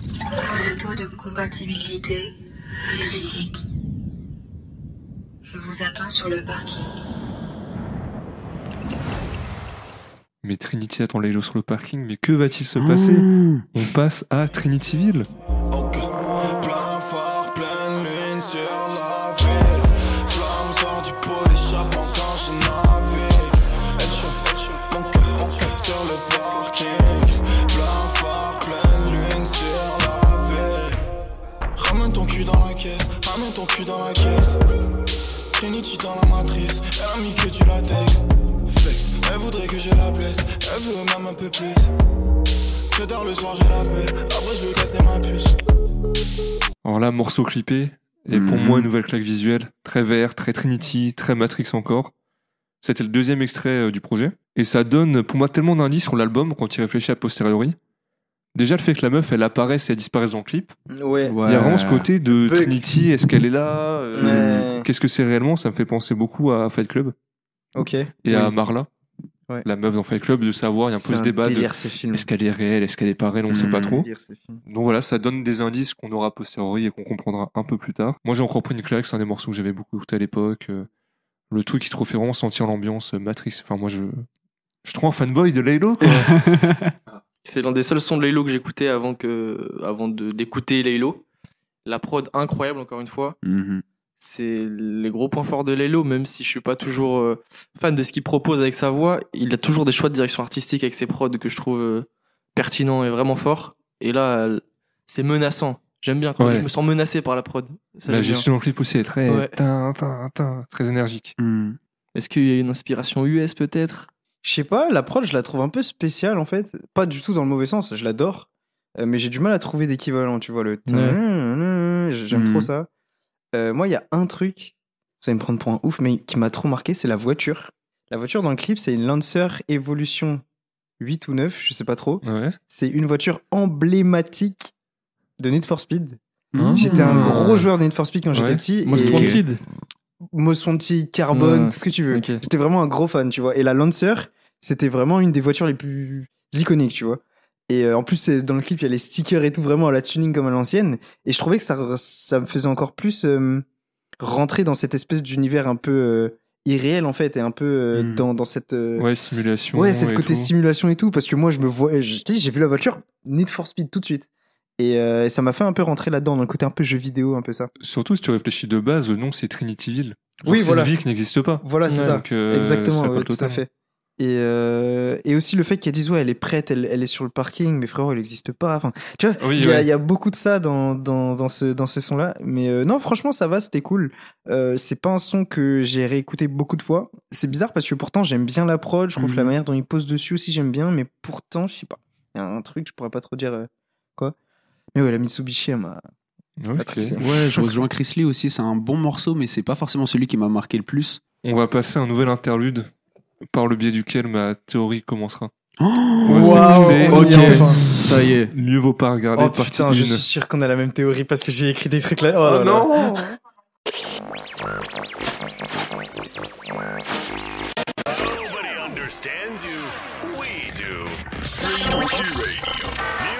Le taux de compatibilité est critique. Je vous attends sur le parking. Mais Trinity attend Laylo sur le parking, mais que va-t-il se passer? Mmh. On passe à Trinityville. Dans la matrice, elle a mis que du latex. Flex, elle voudrait que je la blesse, elle veut même un peu plus. Que tard le soir je l'appelle, après je veux casser ma puce. Alors là, morceau clippé. Et pour Mhm. moi, une nouvelle claque visuelle. Très vert, très Trinity, très Matrix encore. C'était le deuxième extrait euh, du projet. Et ça donne pour moi tellement d'indices sur l'album quand il réfléchit a posteriori. Déjà, le fait que la meuf, elle apparaisse et elle disparaisse dans le clip. Ouais. Il y a vraiment ce côté de Trinity, est-ce qu'elle est là Euh, Ouais. Qu'est-ce que c'est réellement? Ça me fait penser beaucoup à Fight Club Ok. et à Marla, Ouais. la meuf dans Fight Club, de savoir, il y a un peu ce débat de ce film. est-ce qu'elle est réelle, est-ce qu'elle est pas réelle, on ne sait pas Mhm. trop. Délire. Donc voilà, ça donne des indices qu'on aura a posteriori et qu'on comprendra un peu plus tard. Moi j'ai encore pris une claque, c'est un des morceaux que j'avais beaucoup écouté à l'époque. Euh, Le truc qui te refait vraiment sentir l'ambiance euh, Matrix. Enfin moi je... Je suis trop un fanboy de Laylo quoi. c'est l'un des seuls sons de Laylo que j'écoutais avant, que... avant de- d'écouter Laylo. La prod incroyable, encore une fois. Mhm. C'est les gros points forts de Lelo, même si je suis pas toujours euh, fan de ce qu'il propose avec sa voix. Il a toujours des choix de direction artistique avec ses prods que je trouve euh, pertinents et vraiment forts. Et là, c'est menaçant. J'aime bien quand Ouais. je me sens menacé par la prod. Ça, La bien. gestion clip aussi est très, Ouais. tin, tin, tin, très énergique. Mhm. Est-ce qu'il y a une inspiration US peut-être? Je sais pas, la prod, je la trouve un peu spéciale en fait. Pas du tout dans le mauvais sens, je l'adore. Euh, mais j'ai du mal à trouver d'équivalent, tu vois. le J'aime Mhm. trop ça. Euh, moi, il y a un truc, vous allez me prendre pour un ouf, mais qui m'a trop marqué, c'est la voiture. La voiture dans le clip, c'est une Lancer Evolution 8 ou 9, je sais pas trop. Ouais. C'est une voiture emblématique de Need for Speed. Mhm. J'étais un Mmh. gros joueur de Need for Speed quand j'étais petit. Most et- Wanted Most Wanted, Carbone, tout ce que tu veux. J'étais vraiment un gros fan, tu vois. Et la Lancer, c'était vraiment une des voitures les plus iconiques, tu vois. Et euh, en plus, dans le clip, il y a les stickers et tout, vraiment à la tuning comme à l'ancienne. Et je trouvais que ça, ça me faisait encore plus euh, rentrer dans cette espèce d'univers un peu euh, irréel, en fait, et un peu euh, Mm. dans, dans cette. Ouais, simulation. Ouais, et côté tout. simulation et tout, parce que moi, je me vois, j'ai vu la voiture Need for Speed tout de suite. Et, euh, et ça m'a fait un peu rentrer là-dedans, dans le côté un peu jeu vidéo, un peu ça. Surtout si tu réfléchis de base, le nom c'est Trinityville. Genre, Oui, c'est voilà. une ville qui n'existe pas. Voilà, c'est Ouais. ça. Donc, euh, Exactement, ça ouais, tout à fait. Et, euh, et aussi le fait qu'elle dise, ouais, elle est prête, elle, elle est sur le parking, mais frérot, elle n'existe pas. Enfin, tu vois, Oui, il y, a- ouais. il y a beaucoup de ça dans, dans, dans ce, dans ce son-là. Mais euh, non, franchement, ça va, c'était cool. Euh, c'est pas un son que j'ai réécouté beaucoup de fois. C'est bizarre parce que pourtant, j'aime bien la prod, je trouve Mhm. la manière dont il pose dessus aussi, j'aime bien, mais pourtant, je sais pas. Il y a un truc, je pourrais pas trop dire euh, quoi. Mais ouais, la Mitsubishi, elle m'a. Ouais, je rejoins Chris Lee aussi. C'est un bon morceau, mais c'est pas forcément celui qui m'a marqué le plus. On va passer à un nouvel interlude par le biais duquel ma théorie commencera. Oh On va Waouh, s'écouter on y est Ok. enfin. Ça y est. Mieux vaut pas regarder Oh partie putain, je suis sûr qu'on a la même théorie parce que j'ai écrit des trucs là. Oh, là là. Nobody understands you. Radio.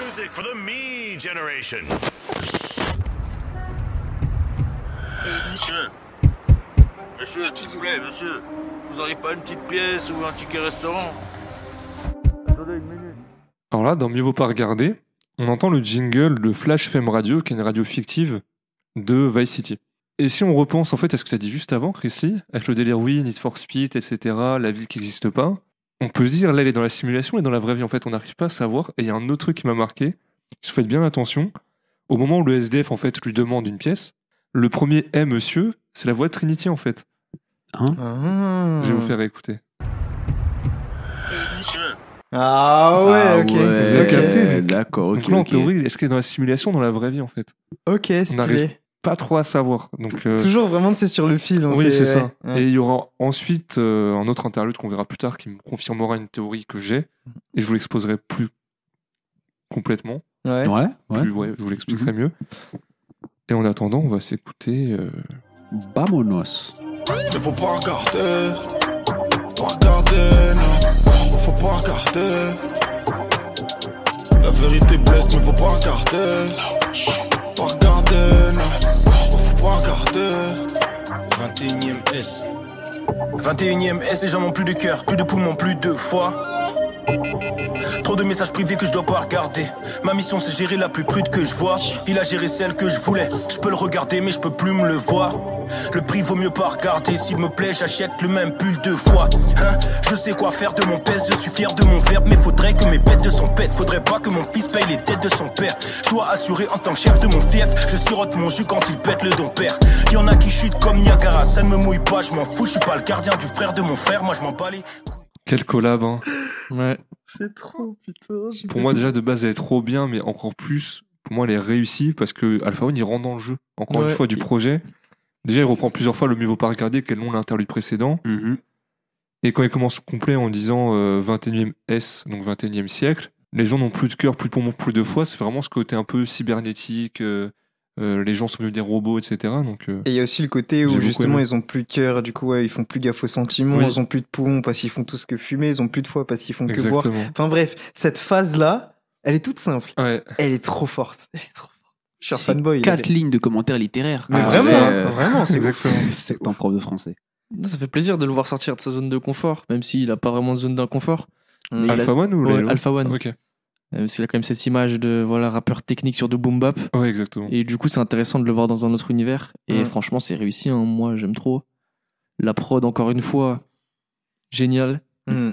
Music for the me generation. Monsieur, monsieur, s'il vous plaît, monsieur, vous auriez pas une petite pièce ou un ticket restaurant? Attendez une minute. Alors là, dans Mieux vaut pas regarder, on entend le jingle de Flash FM Radio, qui est une radio fictive de Vice City. Et si on repense en fait à ce que tu as dit juste avant, Chrissy, avec le délire oui, Need for Speed, etc., la ville qui n'existe pas, on peut se dire là, elle est dans la simulation et dans la vraie vie, en fait, on n'arrive pas à savoir. Et il y a un autre truc qui m'a marqué, si vous faites bien attention, au moment où le SDF en fait lui demande une pièce, le premier est monsieur, c'est la voix de Trinity en fait. Ah. Je vais vous faire écouter. Monsieur, Ah ouais, Ah ok. ouais, Vous avez capté D'accord, ok. Donc là, en théorie, est-ce qu'elle est dans la simulation ou dans la vraie vie en fait? Ok, stylé. arrive Pas trop à savoir. Donc, euh, Toujours vraiment, c'est sur le fil. on Oui, c'est ça. ouais. Et il y aura ensuite euh, un autre interlude qu'on verra plus tard qui me confirmera une théorie que j'ai. Et je vous l'exposerai plus complètement. Ouais. Ouais, ouais. Plus, ouais, je vous l'expliquerai mieux. Et en attendant, on va s'écouter. euh, Vamonos. Mais faut pas regarder, pas regarder, non. Faut pas regarder. La vérité blesse, mais faut pas regarder. Pas regarder, non. Faut pas regarder. 21ème S. 21ème S, les gens n'ont plus de cœur, plus de poumons, plus de foi. Trop de messages privés que je dois pas regarder. Ma mission c'est gérer la plus prude que je vois. Il a géré celle que je voulais. Je peux le regarder mais je peux plus me le voir. Le prix vaut mieux pas regarder. S'il me plaît, j'achète le même pull deux fois. Hein? Je sais quoi faire de mon pèse, je suis fier de mon verbe. Mais faudrait que mes bêtes de son pète. Faudrait pas que mon fils paye les dettes de son père. Je dois assurer en tant que chef de mon fief. Je sirote mon jus quand il pète le don père. Y a qui chutent comme Niagara, ça ne me mouille pas, je m'en fous. Je suis pas le gardien du frère de mon frère, moi je m'en bats les. Quel collab, hein. Ouais. C'est trop, putain. Pour moi, déjà, de base, elle est trop bien, mais encore plus, pour moi, elle est réussie parce que Alpha One, il rentre dans le jeu. Encore Ouais. une fois, du projet. Déjà, il reprend plusieurs fois le mieux vaut pas regarder, quel nom l'interlude précédent. Mhm. Et quand il commence complet en disant euh, 21e S, donc 21e siècle, les gens n'ont plus de cœur, plus de poumons, plus de foi. C'est vraiment ce côté un peu cybernétique. euh, euh, les gens sont devenus des robots, etc. Donc, euh, Et il y a aussi le côté où justement ils ont plus de cœur, du coup ouais, ils font plus gaffe aux sentiments, Oui. ils ont plus de poumons parce qu'ils font tout ce que fumer, ils ont plus de foi parce qu'ils font que boire. Enfin bref, cette phase là, elle est toute simple, Ouais. elle est trop forte, elle est trop forte. Je suis un fanboy. Quatre lignes de commentaires littéraires. Mais quoi. vraiment, C'est, hein, euh, vraiment, c'est. Exactement. C'est un prof de français. Non, Ça fait plaisir de le voir sortir de sa zone de confort, même s'il a pas vraiment de zone d'inconfort. Mm. Il a- Alpha One ou Ouais, Alpha One. Ok. Euh, Parce qu'il a quand même cette image de voilà rappeur technique sur de boom bap. Ouais, exactement. Et du coup, c'est intéressant de le voir dans un autre univers. Et franchement, c'est réussi. hein. Moi, j'aime trop. La prod, encore une fois, génial. Mm.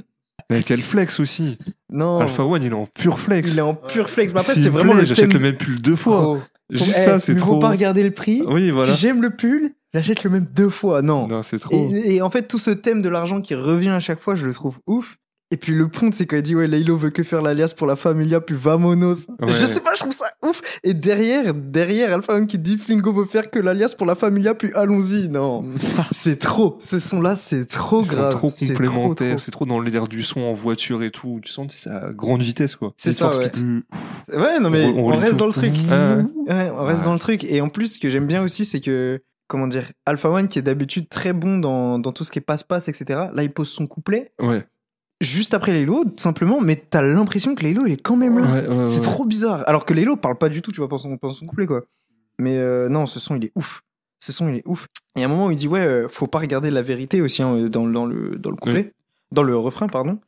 Mais quel flex aussi. Non, Alpha One, il est en pur flex. il est en pur flex. Mais après, c'est me vraiment plaît, le J'achète thème. le même pull deux fois. Oh. Juste Eh, ça, c'est mais trop. faut pas regarder le prix. Oui, voilà. Si j'aime le pull, j'achète le même deux fois. Non. Non, c'est trop. Et, et en fait, tout ce thème de l'argent qui revient à chaque fois, je le trouve ouf. Et puis le pont, c'est quand il dit ouais, Laylo veut que faire l'alias pour la familia, puis vamonos. Ouais. Je sais pas, je trouve ça ouf. Et derrière, derrière, Alpha One qui dit Flingo veut faire que l'alias pour la familia, puis allons-y. Non, c'est trop. Ce son-là, c'est trop grave. trop C'est trop. c'est trop dans l'air du son en voiture et tout. Tu sens que c'est à grande vitesse, quoi. C'est ça, ouais. Mm. Ouais, non mais On- on on, relit reste tout. dans le truc. Ouais, ouais. Ouais, on reste Ouais. dans le truc. Et en plus, ce que j'aime bien aussi, c'est que comment dire, Alpha One qui est d'habitude très bon dans, dans tout ce qui est passe-passe, etc. Là, il pose son couplet Ouais. Juste après Laylo, tout simplement, mais t'as l'impression que Laylo, il est quand même là. Ouais, ouais, C'est trop bizarre. Alors que Laylo parle pas du tout, tu vois, pendant son, pendant son couplet, quoi. Mais euh, non, ce son, il est ouf. Ce son, il est ouf. Et à un moment où il dit, ouais, euh, faut pas regarder la vérité aussi hein, dans, dans, le, dans le couplet. Dans le refrain, pardon.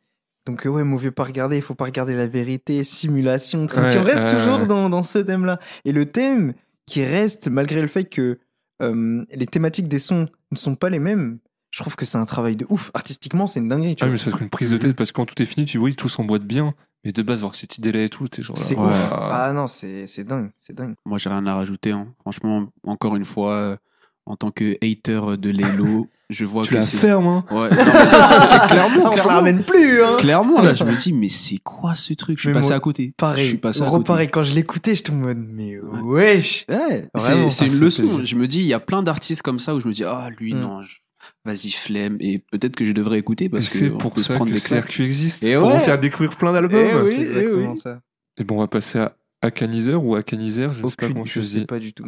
Donc, euh, ouais, mauvais pas regarder, il faut pas regarder la vérité, simulation. Ouais, On reste toujours dans, dans ce thème-là. Et le thème qui reste, malgré le fait que euh, les thématiques des sons ne sont pas les mêmes, je trouve que c'est un travail de ouf. Artistiquement, c'est une dinguerie. Tu Ah, vois. mais ça va être une prise de tête parce que quand tout est fini, tu vois, tout s'emboîte bien. Mais de base, voir cette idée-là et tout, t'es genre. C'est ouah. ouf. Ah non, c'est c'est dingue, c'est dingue. Moi, j'ai rien à rajouter. hein. Franchement, encore une fois, euh, en tant que hater de Lelo, je vois Tu que la c'est. fermes, hein Ouais, non, mais- clairement, On se la clairement. ramène plus, hein. Clairement, là, je me dis, mais c'est quoi ce truc? Je suis Mais passé moi, à côté. Pareil, Je suis passé à côté. repareil. Quand je l'écoutais, j'étais en mode, mais wesh. Ouais, c'est c'est ça une leçon. plaisir. Je me dis, il y a plein d'artistes comme ça où je me dis, ah, lui, Mm. non, je- vas-y, flemme. Et peut-être que je devrais écouter Et parce que. c'est on pour ça prendre que circuit existe. Et pour ouais. vous faire découvrir plein d'albums. Eh oui, c'est eh exactement oui. ça. Et bon, on va passer à Akanizer ou Akanizer, je ne sais pas comment je tu se sais dis. pas du tout.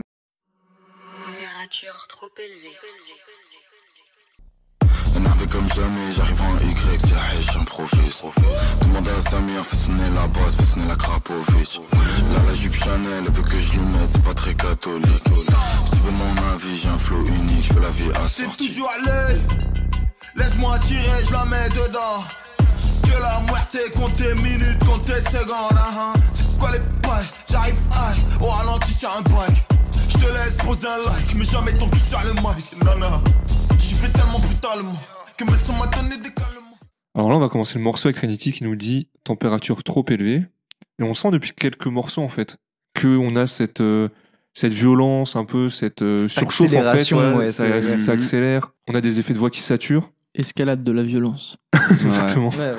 Température trop élevée. Énervé comme jamais, j'arrive en Y, j'improvise. Demande à Samir, fais sonner la basse, fais sonner la Krapovic. Là, la jupe Chanel, elle veut que je lui mette, c'est pas très catholique. Si tu veux mon avis, j'ai un flow unique, je fais la vie C'est assortie. toujours à l'œil. Laisse-moi tirer, je la mets dedans. Que la moitié compte tes minutes, compte tes secondes. hein, hein. C'est quoi les pages J'arrive high, au ralenti sur un bike. Je te laisse poser un like, mais jamais ton cul sur le mic. Non, non. J'y vais tellement brutalement que mes sons m'a donné des calmants. Alors là, on va commencer le morceau avec Trinity qui nous dit température trop élevée. Et on sent depuis quelques morceaux, en fait, qu'on a cette, euh, cette violence, un peu, cette euh, surchauffe, en fait. accélération, ouais, ça, ça accélère. On a des effets de voix qui saturent. Escalade de la violence. Exactement. Ouais.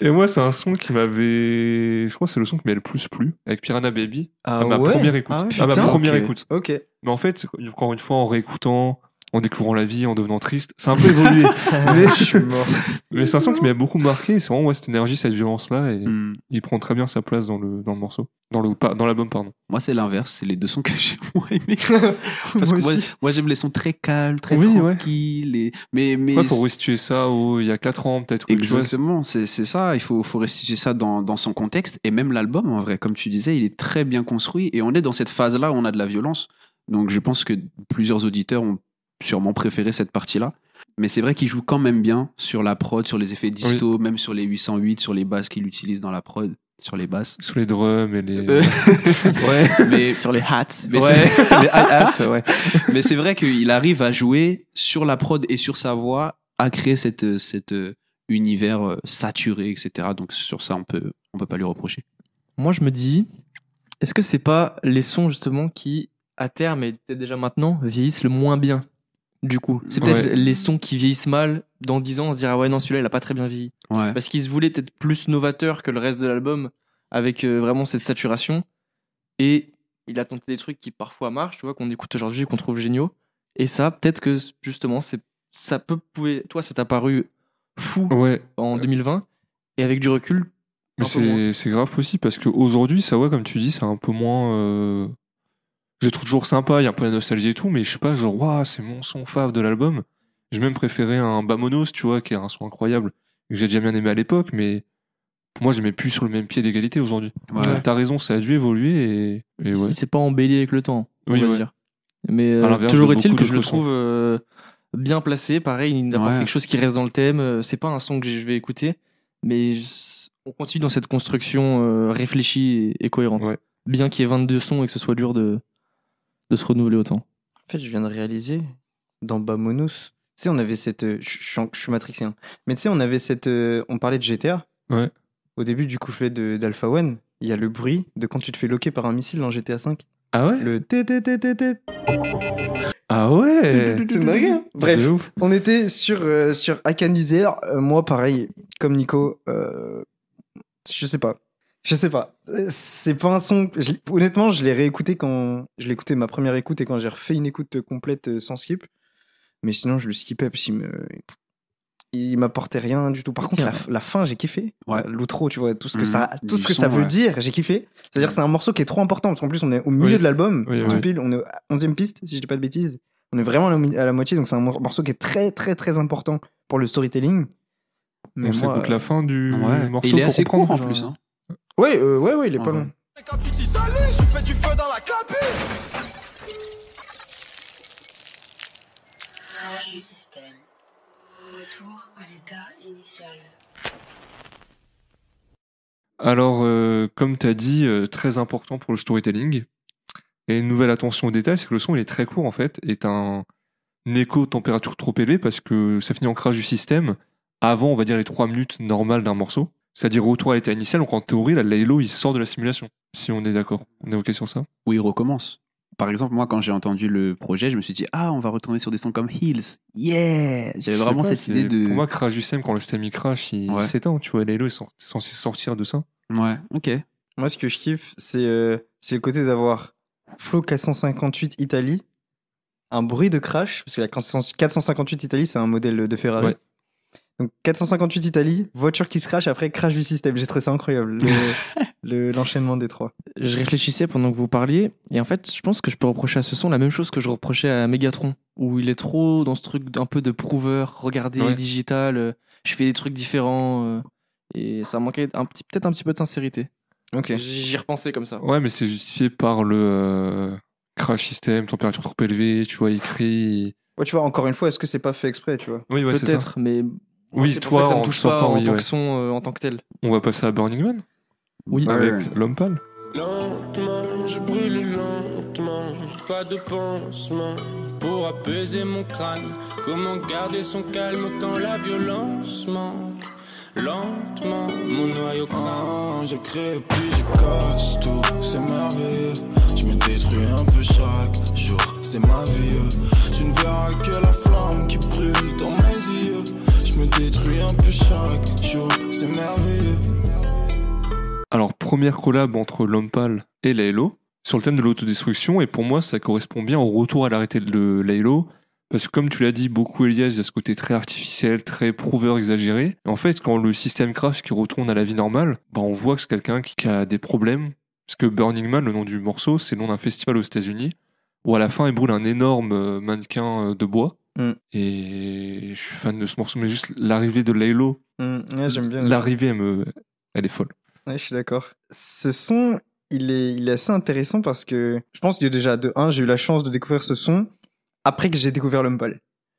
Et moi, c'est un son qui m'avait. Je crois que c'est le son qui m'avait le plus plu, avec Piranha Baby. Ah à ma ouais? première écoute. Ah ouais, à ma putain. première écoute. Ok. Mais en fait, encore une fois, en réécoutant, en découvrant la vie, en devenant triste, c'est un peu évolué. mais je suis mort. mais c'est un son qui m'a beaucoup marqué. C'est vraiment ouais, cette énergie, cette violence-là. Et Mm. il prend très bien sa place dans le, dans le morceau. Dans le pas- dans l'album, pardon. Moi, c'est l'inverse. C'est les deux sons que j'ai moins aimés. Moi Parce que moi, aussi. moi, j'aime les sons très calmes, très Oui, ouais. tranquilles. Et... Mais, mais Ouais, faut restituer ça au, il y a 4 ans, peut-être. Exactement, c'est c'est ça. Il faut, faut restituer ça dans, dans son contexte. Et même l'album, en vrai, comme tu disais, il est très bien construit. Et on est dans cette phase-là où on a de la violence. Donc je pense que plusieurs auditeurs ont sûrement préféré cette partie-là. Mais c'est vrai qu'il joue quand même bien sur la prod, sur les effets disto, même sur les 808, sur les basses qu'il utilise dans la prod, sur les basses. Sur les drums et les. Euh, ouais, mais Sur les hats. mais Ouais, les mais c'est vrai qu'il arrive à jouer sur la prod et sur sa voix, à créer cette, cette euh, univers euh, saturé, etc. Donc sur ça, on peut, on peut pas lui reprocher. Moi, je me dis, est-ce que c'est pas les sons justement qui, à terme et peut-être déjà maintenant, vieillissent le moins bien? Du coup, c'est peut-être Ouais. les sons qui vieillissent mal. Dans 10 ans, on se dira ouais non celui-là il a pas très bien vieilli. Ouais. Parce qu'il se voulait peut-être plus novateur que le reste de l'album, avec euh, vraiment cette saturation. Et il a tenté des trucs qui parfois marchent, tu vois, qu'on écoute aujourd'hui, qu'on trouve géniaux. Et ça, peut-être que justement, c'est ça peut pouvait, toi, ça t'a paru fou Ouais. en 2020, et avec du recul, Mais c'est grave possible parce qu'aujourd'hui, ça, ouais, comme tu dis, c'est un peu moins. euh, Je trouve toujours sympa, il y a un peu la nostalgie et tout, mais je sais pas, genre, waouh, c'est mon son fave de l'album. J'ai même préféré un Bamonos, tu vois, qui est un son incroyable, que j'ai déjà bien aimé à l'époque, mais pour moi, je mets plus sur le même pied d'égalité aujourd'hui. Ouais. T'as raison, ça a dû évoluer et, et ouais. il s'est pas embelli avec le temps, on Oui, va ouais. dire. Mais euh, toujours est-il que je le trouve euh, bien placé. Pareil, il apporte quelque chose qui reste dans le thème. Euh, C'est pas un son que je vais écouter, mais on continue dans cette construction euh, réfléchie et, cohérente. Bien qu'il y ait 22 sons et que ce soit dur de, de se renouveler autant. En fait, je viens de réaliser dans Bamonos. Tu sais, on avait cette. euh, Je je suis en- je suis matrixé. hein. Mais tu sais, on avait cette. euh, On parlait de GTA. Ouais. Au début du couplet de- d'Alpha One, il y a le bruit de quand tu te fais loquer par un missile dans GTA V. Ah ouais? Le té té té té té. Ah ouais? C'est une dinguerie, hein? Bref, ouf. on était sur, euh, sur Akanizer. Euh, moi, pareil, comme Nico, euh, je sais pas. Je sais pas. Euh, C'est pas un son. je honnêtement, je l'ai réécouté quand. Je écouté ma première écoute et quand j'ai refait une écoute complète euh, sans skip. Mais sinon, je le skippais parce qu'il me. Il m'apportait rien du tout. Par contre, la, la fin, j'ai kiffé. Ouais. L'outro, tu vois, tout ce que Mhm. ça, tout ce que son, ça veut ouais. dire, j'ai kiffé. C'est-à-dire que c'est un morceau qui est trop important parce qu'en plus, on est au milieu Oui. de l'album. Oui, Tout oui. pile, on est à 11e piste, si je dis pas de bêtises. On est vraiment à la, mi- à la moitié, donc c'est un mor- morceau qui est très très très important pour le storytelling. Mais On s'écoute moi, la fin du Ouais. morceau Et il est pour assez comprendre. court en plus. Hein. Ouais, euh, ouais, ouais, il est pas long. Quand tu t'Italie, je fais du feu dans la cabine. Crash du système. Retour à l'état initial. Alors, euh, comme tu as dit, euh, très important pour le storytelling. Et une nouvelle attention au détail, c'est que le son il est très court en fait, est un écho température trop élevée parce que ça finit en crash du système avant, on va dire, les 3 minutes normales d'un morceau. C'est-à-dire retour à l'état initial, donc en théorie, la Laylo il sort de la simulation. Si on est d'accord. On est OK sur ça? Où il recommence. Par exemple, moi, quand j'ai entendu le projet, je me suis dit, ah, on va retourner sur des sons comme Hills. Yeah J'avais vraiment pas, cette idée de. Pour moi, crash du système, quand le système il crash, il Ouais. s'éteint. Tu vois, Laylo est censé sortir de ça. Ouais, ok. Moi, ce que je kiffe, c'est euh, c'est le côté d'avoir Flow 458 Italie, un bruit de crash, parce que la 400 458 Italie, c'est un modèle de Ferrari. Ouais. Donc 458 Italie, voiture qui se crash, après crash du système. J'ai trouvé ça incroyable, le- le- l'enchaînement des trois. Je réfléchissais pendant que vous parliez, et en fait, je pense que je peux reprocher à ce son la même chose que je reprochais à Megatron, où il est trop dans ce truc un peu de prouveur, regardez, Ouais. digital, euh, je fais des trucs différents, euh, et ça manquait un petit, peut-être un petit peu de sincérité. Ok. J'y repensais comme ça. Ouais, mais c'est justifié par le euh, crash système, température trop élevée, tu vois, il crie. Ouais, tu vois, encore une fois, est-ce que c'est pas fait exprès, tu vois? Oui, ouais, c'est ça. peut-être, mais Oui, toi, ça en touche sortant, pas en oui, tant ouais. que son euh, en tant que tel. On va passer à Burning Man Oui. avec l'homme pâle. Lentement, je brûle lentement, pas de pansement pour apaiser mon crâne. Comment garder son calme quand la violence manque? Lentement, mon noyau. Ah, j'ai créé puis je casse tout, c'est merveilleux. Je me détruis un peu chaque jour, c'est ma vie. euh. Tu ne verras que la flamme qui brûle dans mes yeux. Je Alors, première collab entre l'homme pâle et Laylo sur le thème de l'autodestruction, et pour moi, ça correspond bien au retour à l'arrêté de Laylo. Parce que comme tu l'as dit, beaucoup Elias, il y a ce côté très artificiel, très prouveur, exagéré. En fait, quand le système crash qui retourne à la vie normale, bah, on voit que c'est quelqu'un qui, qui a des problèmes. Parce que Burning Man, le nom du morceau, c'est le nom d'un festival aux États-Unis, où à la fin, il brûle un énorme euh, mannequin euh, de bois. Mm. Et je suis fan de ce morceau, mais juste l'arrivée de Laylo, ouais, j'aime bien. aussi. l'arrivée, elle, me... elle est folle. Ouais, je suis d'accord. Ce son, il est, il est assez intéressant parce que je pense que déjà, de 1, j'ai eu la chance de découvrir ce son après que j'ai découvert.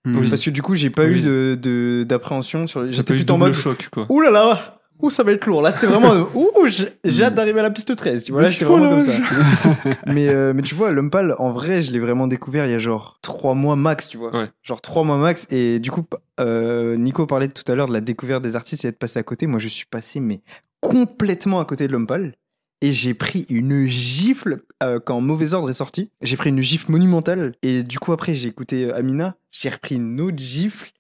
Oui. Parce que du coup, j'ai pas Oui. eu de, de- d'appréhension sur. J'étais plutôt en mode. choc, quoi. Ouh là là Ouh, ça va être lourd. Là, c'est vraiment. Ouh, j'ai hâte d'arriver à la piste 13. Tu vois, là, j'étais vraiment comme ça. mais, euh, mais tu vois, pâle, en vrai, je l'ai vraiment découvert il y a genre 3 mois max, tu vois. Ouais. Genre 3 mois max. Et du coup, euh, Nico parlait tout à l'heure de la découverte des artistes et d'être passé à côté. Moi, je suis passé, mais complètement à côté de pâle. Et j'ai pris une gifle euh, quand Mauvais Ordre est sorti. J'ai pris une gifle monumentale. Et du coup, après, j'ai écouté Amina. J'ai repris une autre gifle.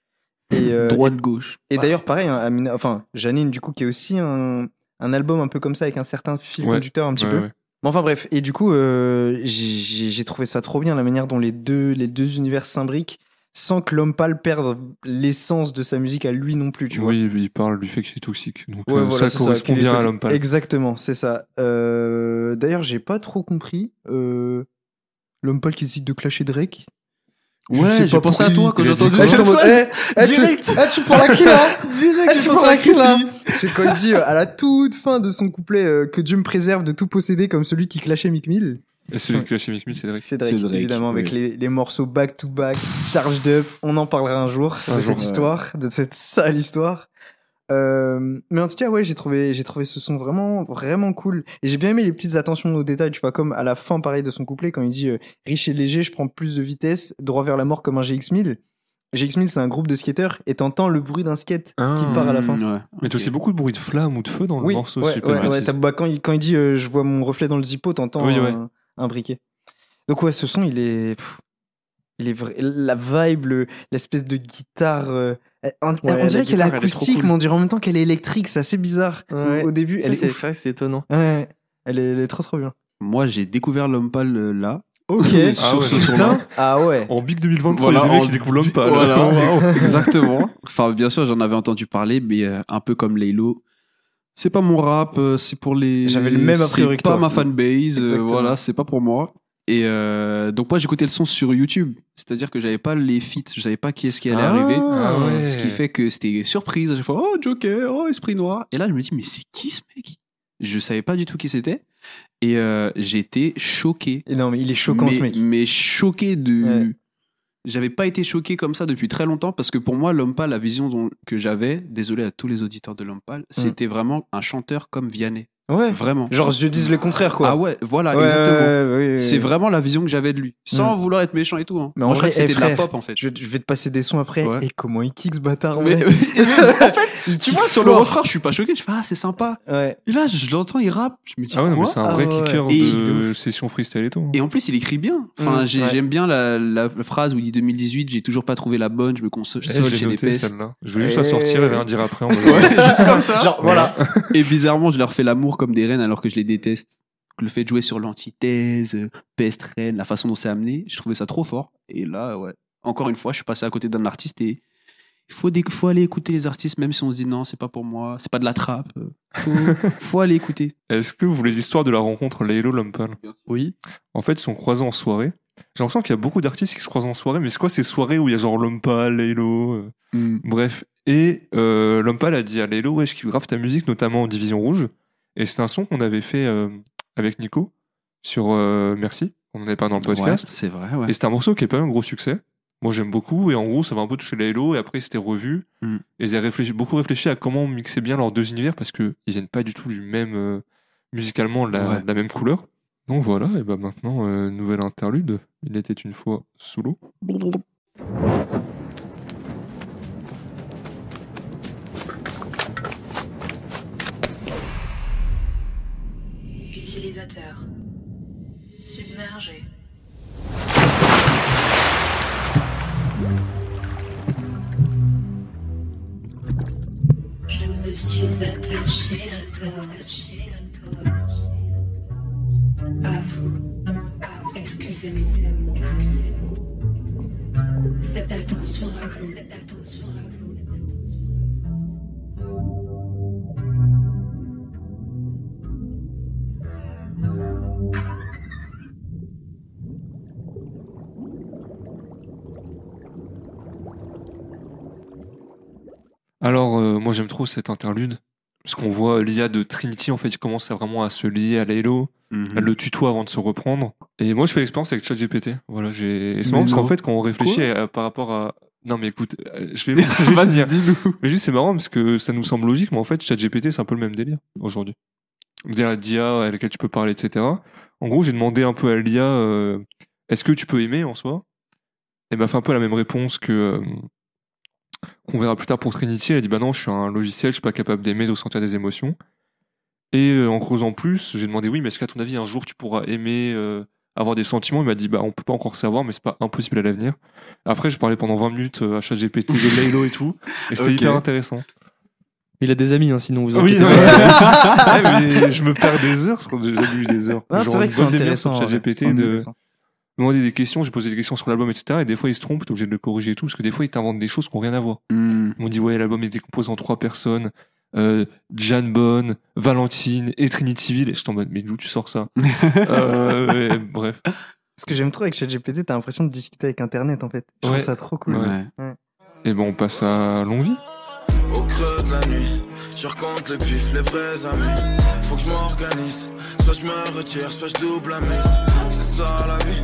Et, euh, Droite, gauche. et d'ailleurs, pareil, hein, Amina, enfin, Janine, du coup, qui est aussi un, un album un peu comme ça, avec un certain fil Ouais, conducteur un petit Ouais, peu. ouais. Mais enfin, bref. Et du coup, euh, j'ai- trouvé ça trop bien, la manière dont les deux, les deux univers s'imbriquent, sans que l'homme pâle perde l'essence de sa musique à lui non plus, tu vois. Oui, il parle du fait que c'est toxique. Donc Ouais, euh, voilà, ça correspond bien à l'homme pâle. Exactement, c'est ça. Euh, D'ailleurs, j'ai pas trop compris. euh, L'homme pâle qui décide de clasher Drake. Ouais, pas j'ai pensé à toi quand j'ai entendu Ah, ça. eh, eh, tu, Direct. eh, tu parles à qui là Direct, Eh, tu parles à qui là C'est quand il dit euh, à la toute fin de son couplet euh, que Dieu me préserve de tout posséder comme celui qui clashait Mick Mill. Et celui qui lâche Mick Mill, c'est Drake. C'est Drake, C'est Drake, évidemment, avec les, les morceaux back to back, charged up. On en parlera un jour Un de jour, cette ouais. histoire, de cette sale histoire. Euh, mais en tout cas, ouais, j'ai trouvé, j'ai trouvé ce son vraiment, vraiment cool. Et j'ai bien aimé les petites attentions aux détails, tu vois, comme à la fin, pareil, de son couplet, quand il dit euh, riche et léger, je prends plus de vitesse, droit vers la mort comme un GX1000. GX1000, c'est un groupe de skateurs, et t'entends le bruit d'un skate Ah. qui part à la fin. Ouais, Mais t'as ok. aussi beaucoup de bruit de flamme ou de feu dans le Oui, morceau, ouais, ouais, ouais, bah, quand, il, quand il dit euh, je vois mon reflet dans le zippo, t'entends Oui, un, ouais. un briquet. Donc ouais, ce son, il est, pff, il est vrai, la vibe, le- l'espèce de guitare. Euh, on, dirait qu'elle est acoustique, cool. mais on dirait en même temps qu'elle est électrique. C'est assez bizarre au- Ouais. au, début. C'est est, vrai que c'est étonnant. Ouais, elle est, elle est trop trop bien. Moi, j'ai découvert l'homme pâle euh, là. Ok. Ah ouais, ce putain. Ah ouais. En Big 2023, Voilà, il y a des mecs en- qui découvrent l'homme pâle. Voilà, exactement. Enfin, bien sûr, j'en avais entendu parler, mais euh, un peu comme Laylo. C'est pas mon rap, c'est pour les. J'avais le même a priori C'est pas ma fanbase, euh, voilà, c'est pas pour moi. Et euh, donc moi j'écoutais le son sur YouTube, c'est-à-dire que j'avais pas les feats, je savais pas qui est-ce qui allait Ah. arriver, Ah ouais. ce qui fait que c'était surprise à chaque fois. Oh Joker, oh Esprit Noir. Et là je me dis mais c'est qui ce mec? Je savais pas du tout qui c'était et euh, j'étais choqué. Et non, mais il est choquant mais, ce mec. Mais choqué de. Ouais. J'avais pas été choqué comme ça depuis très longtemps parce que pour moi, L'Homme Pâle, la vision dont- que j'avais, désolé à tous les auditeurs de L'Homme Pâle, c'était vraiment un chanteur comme Vianney. Ouais. Vraiment. Genre, je dis le contraire, quoi. Ah ouais, voilà, Ouais, exactement. ouais, ouais, ouais, C'est vraiment la vision que j'avais de lui. Sans Mm. vouloir être méchant et tout. Hein. Mais en vrai, c'était eh, de la frère, pop en fait. Je, je vais te passer des sons après. Ouais. Et comment il kick ce bâtard en Mais- en fait, tu vois, sur le refrain, je suis pas choqué. Je fais, ah, c'est sympa. Ouais. Et là, je l'entends, il rappe. Je me dis, Ah ouais, mais c'est un Ah vrai ouais. kicker de, session freestyle et tout. hein. Et en plus, il écrit bien. Enfin, Mm, j'ai- ouais. j'aime bien la, la phrase où il dit 2018, j'ai toujours pas trouvé la bonne, je me console Eh, les noté pestes. celle-là. Je voulais juste la sortir et rien dire après. juste comme ça. Genre, voilà. Et bizarrement, je leur fais l'amour comme des reines alors que je les déteste. Le fait de jouer sur l'antithèse, peste, reine, la façon dont c'est amené, je trouvais ça trop fort. Et là, ouais. Encore une fois, je suis passé à côté d'un artiste et il faut, des- faut aller écouter les artistes, même si on se dit non, c'est pas pour moi, c'est pas de la trappe. euh, Faut, faut aller écouter. Est-ce que vous voulez l'histoire de la rencontre Laylo Lumpal? Oui. En fait, ils sont croisés en soirée. J'ai l'impression qu'il y a beaucoup d'artistes qui se croisent en soirée, mais c'est quoi ces soirées où il y a genre Lumpal, Laylo euh, Mm. Bref. Et euh, Lumpal a dit à Laylo, ouais, je kiffe grave ta musique, notamment en Division Rouge. Et c'est un son qu'on avait fait euh, avec Nico sur euh, Merci, on en avait parlé dans le podcast. Ouais, c'est vrai, ouais. Et c'était un morceau qui est pas un gros succès. Moi, j'aime beaucoup. Et en gros, ça va un peu toucher Laylo. Et après, c'était revu. Mm. Et ils ont réfléchi, beaucoup réfléchi à comment mixer bien leurs deux univers parce qu'ils viennent pas du tout du même, euh, musicalement, de la, Ouais. la même couleur. Donc voilà, et ben maintenant, euh, nouvelle interlude. Il était une fois sous l'eau. Je me suis attaché à toi. À vous. Excusez-moi. Excusez-moi. Faites attention à vous. Faites attention à vous. Alors, euh, moi, j'aime trop cette interlude. Parce qu'on voit l'IA de Trinity, en fait, il commence à vraiment à se lier à. Mhm. Elle le tutoie avant de se reprendre. Et moi, je fais l'expérience avec ChatGPT. Voilà, j'ai. et C'est marrant parce qu'en fait, quand on réfléchit à- par rapport à. Non, mais écoute, euh, je vais. Vas-y, finir. dis-nous. Mais juste, c'est marrant parce que ça nous semble logique, mais en fait, ChatGPT, c'est un peu le même délire aujourd'hui. La DIA à laquelle tu peux parler, etc. En gros, j'ai demandé un peu à l'IA euh, est-ce que tu peux aimer en soi? Elle m'a fait un peu la même réponse que. euh, qu'on verra plus tard pour Trinity. Elle a dit bah non, je suis un logiciel, je suis pas capable d'aimer, de ressentir des émotions. Et euh, en creusant plus, j'ai demandé oui, mais est-ce qu'à ton avis, un jour, tu pourras aimer, euh, avoir des sentiments? Il m'a dit bah on peut pas encore savoir, mais c'est pas impossible à l'avenir. Après, je parlais pendant 20 minutes euh, à ChatGPT de Laylo et tout, et c'était Ok. hyper intéressant. Il a des amis, hein, sinon vous Oui, inquiétez non, pas. mais- Ouais, mais je me perds des heures, parce que j'ai eu des heures. Ah, c'est vrai que c'est intéressant. ChatGPT de intéressant. Demander des questions, j'ai posé des questions sur l'album, etc. Et des fois, il se trompe, t'es obligé de le corriger et tout, parce que des fois, il t'invente des choses qui n'ont rien à voir. Mm. Ils m'ont dit, ouais, l'album est décomposé en trois personnes. Euh, Jan Bonne, Valentine et Trinityville. Et je suis en mode, mais d'où tu sors ça? Euh, ouais, Bref. Ce que j'aime trop avec ChatGPT, t'as l'impression de discuter avec Internet en fait. Je trouve ça trop cool. Ouais. Et bon, on passe à Longue Vie. Au creux de la nuit, je recompte les pifs, les vrais amis. Faut que je m'organise, soit je me retire, soit je double la mise. C'est ça la vie,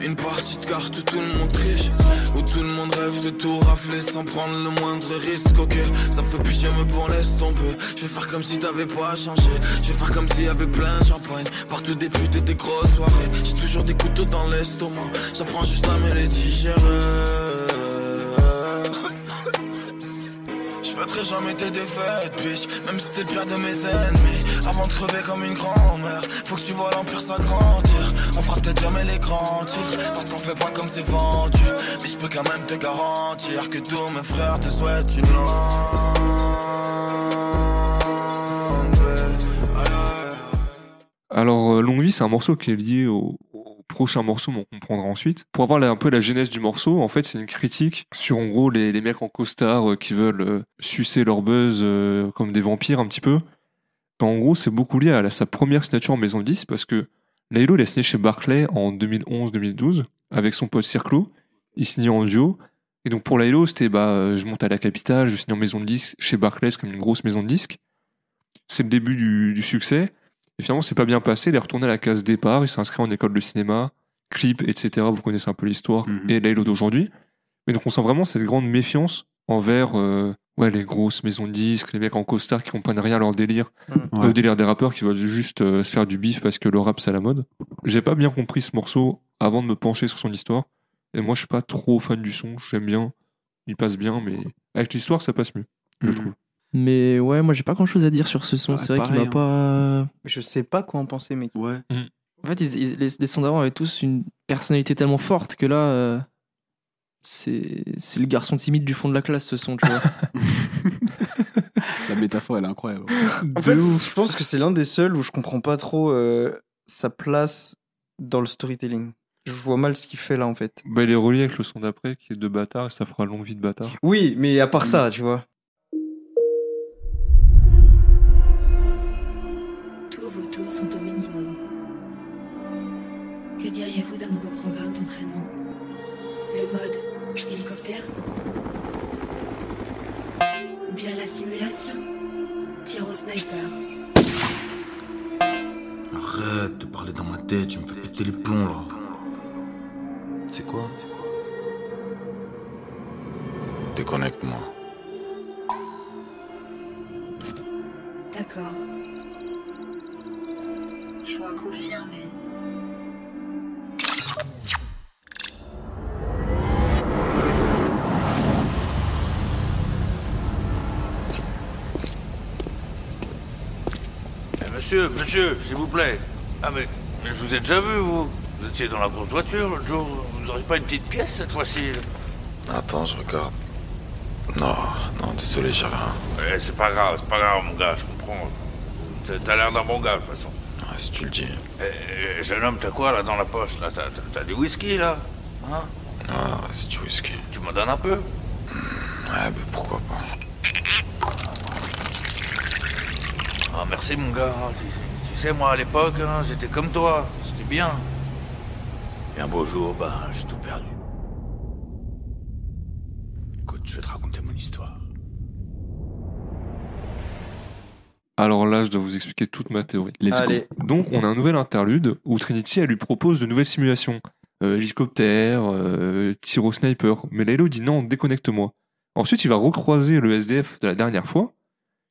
une partie de cartes où tout le monde triche. Où tout le monde rêve de tout rafler sans prendre le moindre risque. Ok, ça me fait pitié, mais bon, laisse tomber. Je vais faire comme si t'avais pas changé. Je vais faire comme s'il y avait plein de champagne. Partout des putes et des grosses soirées. J'ai toujours des couteaux dans l'estomac. J'apprends juste la mélodie, gérer. Je fêterai jamais tes défaites, bitch. Même si t'es le pire de mes ennemis. Avant de crever comme une grand-mère Faut que tu vois l'empire s'agrandir. On fera peut-être jamais les grands titres Parce qu'on fait pas comme c'est vendu. Mais je peux quand même te garantir Que tous mes frères te souhaitent une longue. Alors, euh, Longue Vie, c'est un morceau qui est lié au prochain morceau, mais on comprendra ensuite. Pour avoir un peu la genèse du morceau, en fait, c'est une critique sur, en gros, les, les mecs en costard euh, qui veulent euh, sucer leur buzz euh, comme des vampires, un petit peu. En gros, c'est beaucoup lié à sa première signature en maison de 10, parce que Laylo, il a signé chez Barclay en 2011-2012 avec son pote Circlo. Il signait en duo. Et donc pour Laylo, c'était bah, je monte à la capitale, je signe en maison de disque chez Barclay, c'est comme une grosse maison de disque. C'est le début du succès. Et finalement, c'est pas bien passé. Il est retourné à la case départ. Il s'est inscrit en école de cinéma, clip, etc. Vous connaissez un peu l'histoire. Mhm. Et Laylo d'aujourd'hui. Mais donc on sent vraiment cette grande méfiance envers euh, ouais, les grosses maisons de disques, les mecs en costard qui comprennent rien à leur délire, Ouais. au délire des rappeurs qui veulent juste euh, se faire du bif parce que le rap c'est à la mode. J'ai pas bien compris ce morceau avant de me pencher sur son histoire. Et moi je suis pas trop fan du son, j'aime bien, il passe bien, mais avec l'histoire ça passe mieux, je Mhm. trouve. Mais ouais, moi j'ai pas grand chose à dire sur ce son. Ouais, c'est vrai qu'il m'a hein. pas. Je sais pas quoi en penser, mec. Ouais. En fait, ils- ils- les, les sons d'avant avaient tous une personnalité tellement forte que là, euh, c'est c'est le garçon timide du fond de la classe, ce son, tu vois. La métaphore, elle est incroyable. En fait, je pense que c'est l'un des seuls où je comprends pas trop euh, sa place dans le storytelling. Je vois mal ce qu'il fait là en fait. Bah, il est relié avec le son d'après qui est de bâtard et ça fera longue vie de bâtard. Oui, mais à part ça, tu vois. Que diriez-vous d'un nouveau programme d'entraînement Le mode hélicoptère Ou bien la simulation Tir au sniper Arrête de parler dans ma tête, tu me fais péter les plombs là. C'est quoi Déconnecte-moi. D'accord. Choix confirmé. Monsieur, monsieur, s'il vous plaît. Ah mais, mais je vous ai déjà vu, vous. Vous étiez dans la grosse voiture l'autre jour. Vous auriez pas une petite pièce cette fois-ci? Attends, je regarde. Non, non, désolé, j'ai rien. Eh, C'est pas grave, c'est pas grave, mon gars, je comprends. T'as- l'air d'un bon gars, de toute façon. Ouais, si tu le dis. Eh, eh, jeune homme, t'as quoi là dans la poche là? T'as du whisky là? Hein? Ah, ouais, c'est du whisky. Tu m'en donnes un peu? Ouais, bah pourquoi pas? Ah merci mon gars. hein. Tu, tu sais moi à l'époque, hein, j'étais comme toi. J'étais bien. Et un beau jour, bah j'ai tout perdu. Écoute, je vais te raconter mon histoire. Alors là, je dois vous expliquer toute ma théorie. Let's go. Donc, on a un nouvel interlude où Trinity, elle lui propose de nouvelles simulations. Euh, hélicoptère, euh, tir au sniper. Mais Laylo dit non, déconnecte-moi. Ensuite, il va recroiser le SDF de la dernière fois,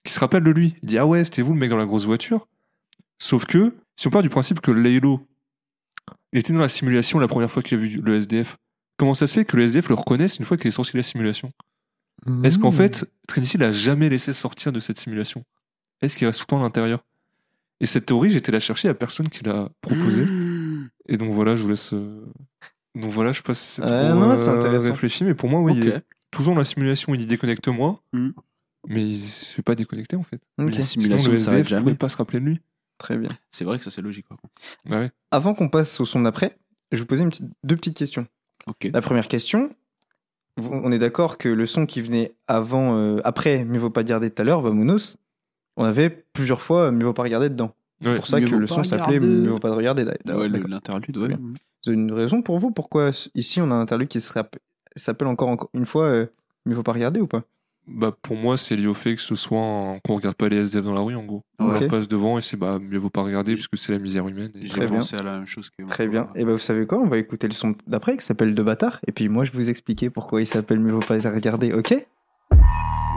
qui se rappelle de lui. Il dit Ah ouais, c'était vous le mec dans la grosse voiture. Sauf que, si on part du principe que Laylo, il était dans la simulation la première fois qu'il a vu le SDF, comment ça se fait que le SDF le reconnaisse une fois qu'il est sorti de la simulation? Est-ce qu'en fait, Trinity l'a jamais laissé sortir de cette simulation? Est-ce qu'il reste tout le temps à l'intérieur? Et cette théorie, j'étais la chercher, il n'y a personne qui l'a proposée. Et donc voilà, je vous laisse. euh, Donc voilà, je sais pas si c'est trop non, euh, intéressant. réfléchi, mais pour moi, oui, il Ok. est toujours dans la simulation, il dit déconnecte-moi, Mhm. Mais il se fait pas déconnecter en fait. ok, La Sinon, simulation le ne SDF ne pouvait jamais. pas se rappeler de lui. très bien. C'est vrai que ça, c'est logique. par contre. Bah ouais. Avant qu'on passe au son d'après, je vais vous poser une petite- deux petites questions. La première question, vous- on est d'accord que le son qui venait avant, euh, après, mieux vaut pas regarder tout à l'heure, Vamonos, on avait plusieurs fois euh, mieux vaut pas regarder dedans. C'est Ouais. pour ça que le son s'appelait mieux vaut pas de regarder. Ouais, le- l'interlude, ouais. Une raison pour vous pourquoi ici on a un interlude qui s'appelle encore, encore une fois euh, mieux vaut pas regarder ou pas? Bah, pour moi, c'est lié au fait que ce soit un- qu'on regarde pas les SDF dans la rue en gros. On passe devant et c'est bah mieux vaut pas regarder puisque c'est la misère humaine. et- J'ai Très bien. pensé à la même chose que Très bien. Et ben vous savez quoi? On va écouter le son d'après qui s'appelle De bâtard. Et puis moi je vais vous expliquer pourquoi il s'appelle mieux vaut pas regarder. Ok?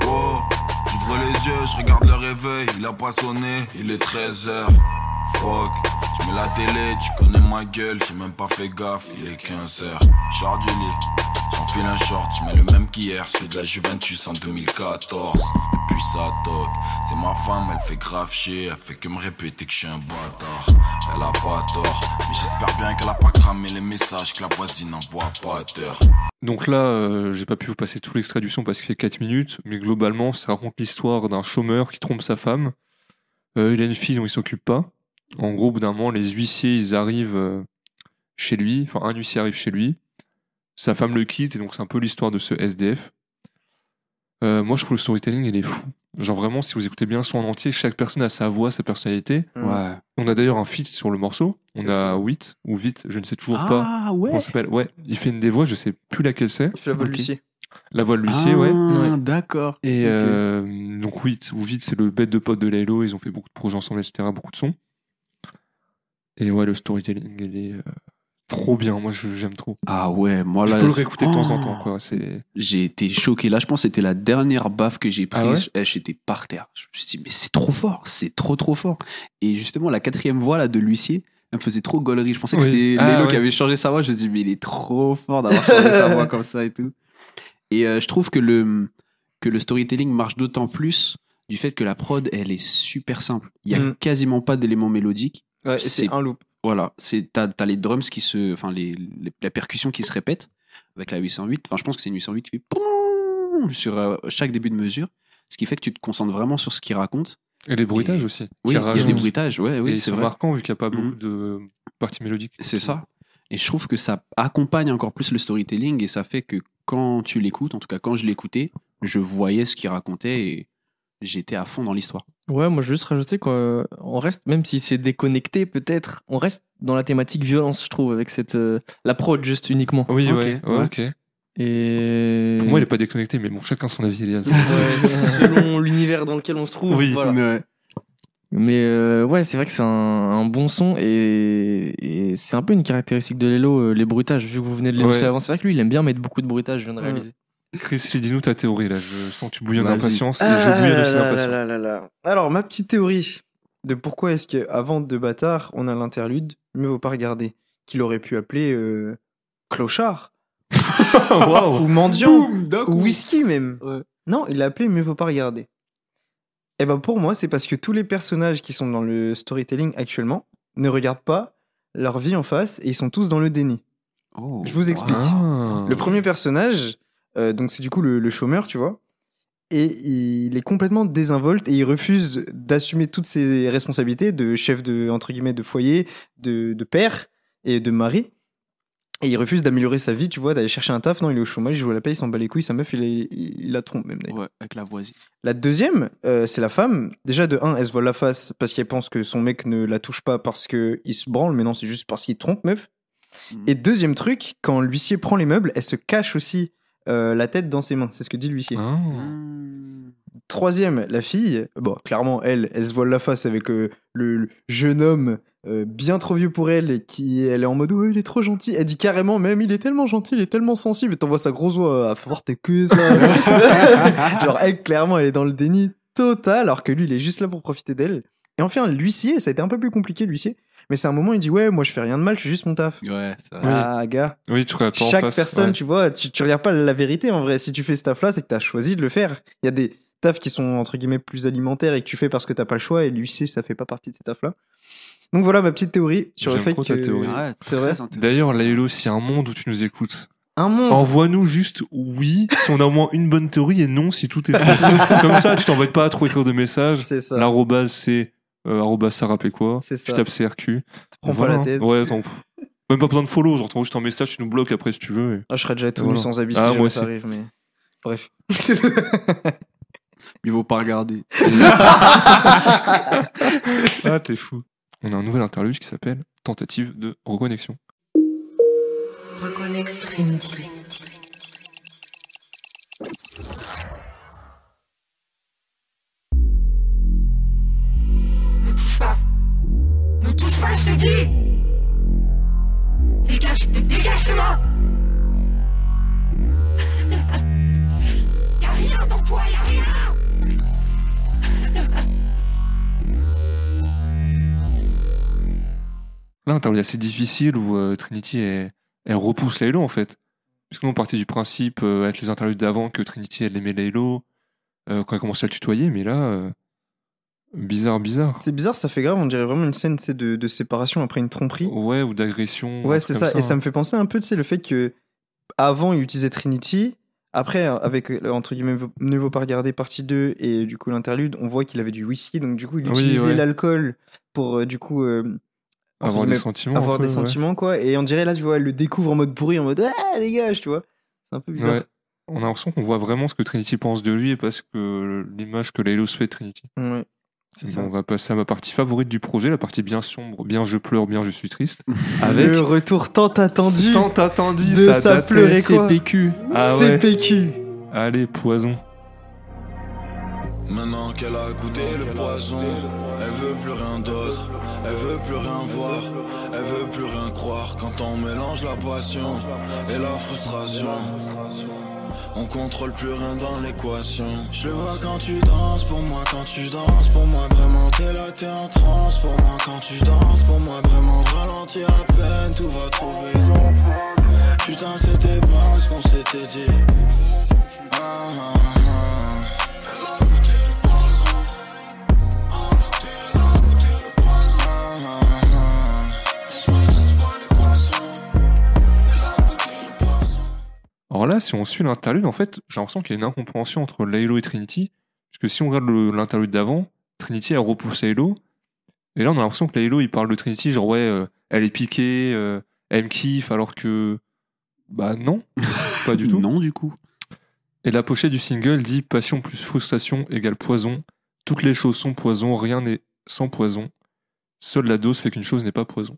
Oh, j'ouvre les yeux, je regarde le réveil, il a pas sonné, il est 13h. Fuck, je mets la télé, tu connais ma gueule, j'ai même pas fait gaffe, il est 15h. Char du lit, j'enfile un short, je mets le même qu'hier, celui de la Juventus en 2014. Et puis ça toque, c'est ma femme, elle fait grave chier, elle fait que me répéter que je suis un bâtard. Elle a pas tort, mais j'espère bien qu'elle a pas cramé les messages que la voisine envoie pas d'heure. Donc là, euh, j'ai pas pu vous passer tout l'extrait du son parce qu'il fait 4 minutes, mais globalement, ça raconte l'histoire d'un chômeur qui trompe sa femme. Euh, il a une fille dont il s'occupe pas. En gros, au bout d'un moment, les huissiers, ils arrivent euh, chez lui, enfin un huissier arrive chez lui, sa femme le quitte, et donc c'est un peu l'histoire de ce SDF. Euh, moi, je trouve le storytelling, il est fou. Genre vraiment, si vous écoutez bien son en entier, chaque personne a sa voix, sa personnalité. Mm. Ouais. On a d'ailleurs un feat sur le morceau. On a. Wit ou Vite, je ne sais toujours pas. Ah ouais. Comment ça s'appelle Ouais, il fait une des voix, je sais plus laquelle c'est. Il fait la voix de. Lucie. La voix de l'huissier, ouais. Ah, D'accord. Et euh, donc Wit ou Vite, c'est le bête de pote de Laylo. Ils ont fait beaucoup de projets ensemble, etc. Beaucoup de sons. Et ouais, le storytelling, il est euh, trop bien. Moi, je- j'aime trop. Ah ouais, moi je là. peux le réécouter de temps en Oh. temps, quoi. C'est J'ai été choqué. Là, je pense que c'était la dernière baffe que j'ai Ah prise. Eh, J'étais par terre. Je me suis dit, mais c'est trop fort. C'est trop, trop fort. Et justement, la quatrième voix là, de l'huissier, elle me faisait trop gaulerie. Je pensais que Oui. c'était Ah, Lélo ouais. qui avait changé sa voix. Je me suis dit, mais il est trop fort d'avoir changé sa voix comme ça et tout. Et euh, je trouve que le, que le storytelling marche d'autant plus du fait que la prod, elle est super simple. Il y a Mm. quasiment pas d'éléments mélodiques. Ouais, c'est un loop. Voilà, c'est t'as as les drums qui se, enfin les, les- la percussion qui se répète avec la 808. Enfin, je pense que c'est une 808 qui fait sur euh, chaque début de mesure, ce qui fait que tu te concentres vraiment sur ce qu'il raconte. et les bruitages aussi. Oui, il y a des bruitages, ouais, oui, c'est marquants vu qu'il n'y a pas beaucoup de parties mélodiques. C'est ça. Et je trouve que ça accompagne encore plus le storytelling et ça fait que quand tu l'écoutes, en tout cas quand je l'écoutais, je voyais ce qu'il racontait et j'étais à fond dans l'histoire. Ouais, moi je veux juste rajouter qu'on on reste, même si c'est déconnecté peut-être, on reste dans la thématique violence, je trouve, avec cette euh, la prod juste uniquement. Oui, Ok, ouais, ouais, ouais. ok. Et Pour moi, il est pas déconnecté, mais bon, chacun son avis, Elias. Ouais, selon l'univers dans lequel on se trouve. Oui, voilà. Ouais. Mais euh, ouais, c'est vrai que c'est un, un bon son et, et c'est un peu une caractéristique de Lelo, euh, les bruitages, vu que vous venez de l'énoncer Ouais. avant. C'est vrai que lui, il aime bien mettre beaucoup de bruitages, je viens de Mm. réaliser. Chris, dis-nous ta théorie là. Je sens que tu bouillonnes d'impatience Ah je bouillonne aussi d'impatience. Alors, ma petite théorie de pourquoi est-ce qu'avant de bâtard, on a l'interlude, mieux vaut pas regarder, qu'il aurait pu appeler euh, clochard, ou mendiant, ou whisky même. Ouais. Non, il l'a appelé mieux vaut pas regarder. Et ben pour moi, c'est parce que tous les personnages qui sont dans le storytelling actuellement ne regardent pas leur vie en face et ils sont tous dans le déni. Oh, Je vous explique. Ah. Le premier personnage, euh, donc c'est du coup le, le chômeur, tu vois, et il est complètement désinvolte et il refuse d'assumer toutes ses responsabilités de chef de entre guillemets de foyer, de, de père et de mari. Et il refuse d'améliorer sa vie, tu vois, d'aller chercher un taf. Non, il est au chômage, il joue à la paix, il s'en bat les couilles. Sa meuf, il, est- il, il la trompe même. d'ailleurs. Ouais, avec la voisine. La deuxième, euh, c'est la femme. Déjà, de un, elle se voit la face parce qu'elle pense que son mec ne la touche pas parce qu'il se branle, mais non, c'est juste parce qu'il trompe, meuf. Mhm. Et deuxième truc, quand l'huissier prend les meubles, elle se cache aussi euh, la tête dans ses mains. C'est ce que dit l'huissier. Ah. Troisième, la fille. Bon, clairement, elle, elle se voile la face avec euh, le, le jeune homme euh, bien trop vieux pour elle et qui, elle est en mode, ouais, il est trop gentil. Elle dit carrément, même, il est tellement gentil, il est tellement sensible. Et t'envoies sa grosse voix à forte que ça. Genre, elle, clairement, elle est dans le déni total, alors que lui, il est juste là pour profiter d'elle. Et enfin, l'huissier, ça a été un peu plus compliqué, l'huissier. Mais c'est un moment, il dit, ouais, moi, je fais rien de mal, je fais juste mon taf. Ouais, c'est vrai. Oui. Ah, gars. Oui, tu regardes pas en Chaque face. personne, ouais. tu vois, tu, tu regardes pas la vérité en vrai. Si tu fais ce taf-là, c'est que tu as choisi de le faire. Il y a des tafs qui sont entre guillemets plus alimentaires et que tu fais parce que t'as pas le choix et l'huissier, ça fait pas partie de ces tafs-là. Donc voilà ma petite théorie sur le fait que. Ouais, C'est vrai. D'ailleurs, Lailo, s'il y a un monde où tu nous écoutes, Un monde. envoie-nous juste oui si on a au moins une bonne théorie et non si tout est faux. Comme ça, tu t'embêtes pas à trop écrire de messages. C'est ça. L'arrobase, c'est euh, arrobase sarapéquois. C'est Tu tapes CRQ. prends pas Voilà, la hein. tête. Ouais, attends. Même pas besoin de follow. Genre, t'envoies juste un message, tu nous bloques après si tu veux. et- Ah, je serais déjà tout Voilà. sans habit Ah, si moi ça arrive, mais. Bref. Il vaut pas regarder. Ah, t'es fou. On a un nouvel interlude qui s'appelle Tentative de reconnexion. Reconnexion. Je te dis. Dégage, dé- dégage moi Y'a rien dans toi, y'a rien. Là, un assez difficile où euh, Trinity elle, repousse Laylo en fait. Parce que nous on partait du principe euh, avec les interludes d'avant que Trinity elle aimait Laylo euh, quand elle commençait à le tutoyer, mais là, euh, bizarre, bizarre. C'est bizarre, ça fait grave, on dirait vraiment une scène de, de séparation après une tromperie. Ouais, ou d'agression. Ouais, c'est ça. Et ça me fait penser un peu, tu sais, le fait que avant il utilisait Trinity, après euh, avec euh, entre guillemets ne vaut pas regarder partie 2 et du coup l'interlude, on voit qu'il avait du whisky, donc du coup il Oui, utilisait ouais. l'alcool pour euh, du coup euh, Avoir des sentiments. avoir peu, des ouais. sentiments quoi. Et on dirait là, tu vois, elle le découvre en mode pourri, en mode ah dégage, tu vois. C'est un peu bizarre. Ouais. on a l'impression qu'on voit vraiment ce que Trinity pense de lui et parce que l'image que Laylo se fait de Trinity. Ouais. C'est Bon, ça. on va passer à ma partie favorite du projet, la partie bien sombre, bien je pleure, bien je suis triste. Avec Le retour tant attendu tant attendu, de ça ça pleurait quoi CPQ. Ah ouais. CPQ. Allez, poison. Maintenant qu'elle a goûté le poison, elle veut plus rien d'autre, elle veut plus rien voir, elle veut plus rien croire quand on mélange la passion et la frustration. On contrôle plus rien dans l'équation. Je le vois quand tu danses, pour moi quand tu danses, pour moi vraiment t'es là, t'es en transe. Pour moi quand tu danses, pour moi vraiment ralentir à peine, tout va trop vite. Putain, c'était pas ce qu'on s'était dit. Ah, ah, ah. Alors là, si on suit l'interlude, en fait, j'ai l'impression qu'il y a une incompréhension entre Laylo et Trinity. Parce que si on regarde l'interlude d'avant, Trinity elle repousse Laylo. Et là, on a l'impression que Laylo il parle de Trinity, genre ouais, euh, elle est piquée, euh, elle me kiffe, alors que. Bah non, pas du tout. Non, du coup. Et la pochette du single dit Passion plus frustration égale poison. Toutes les choses sont poison, rien n'est sans poison. Seule la dose fait qu'une chose n'est pas poison.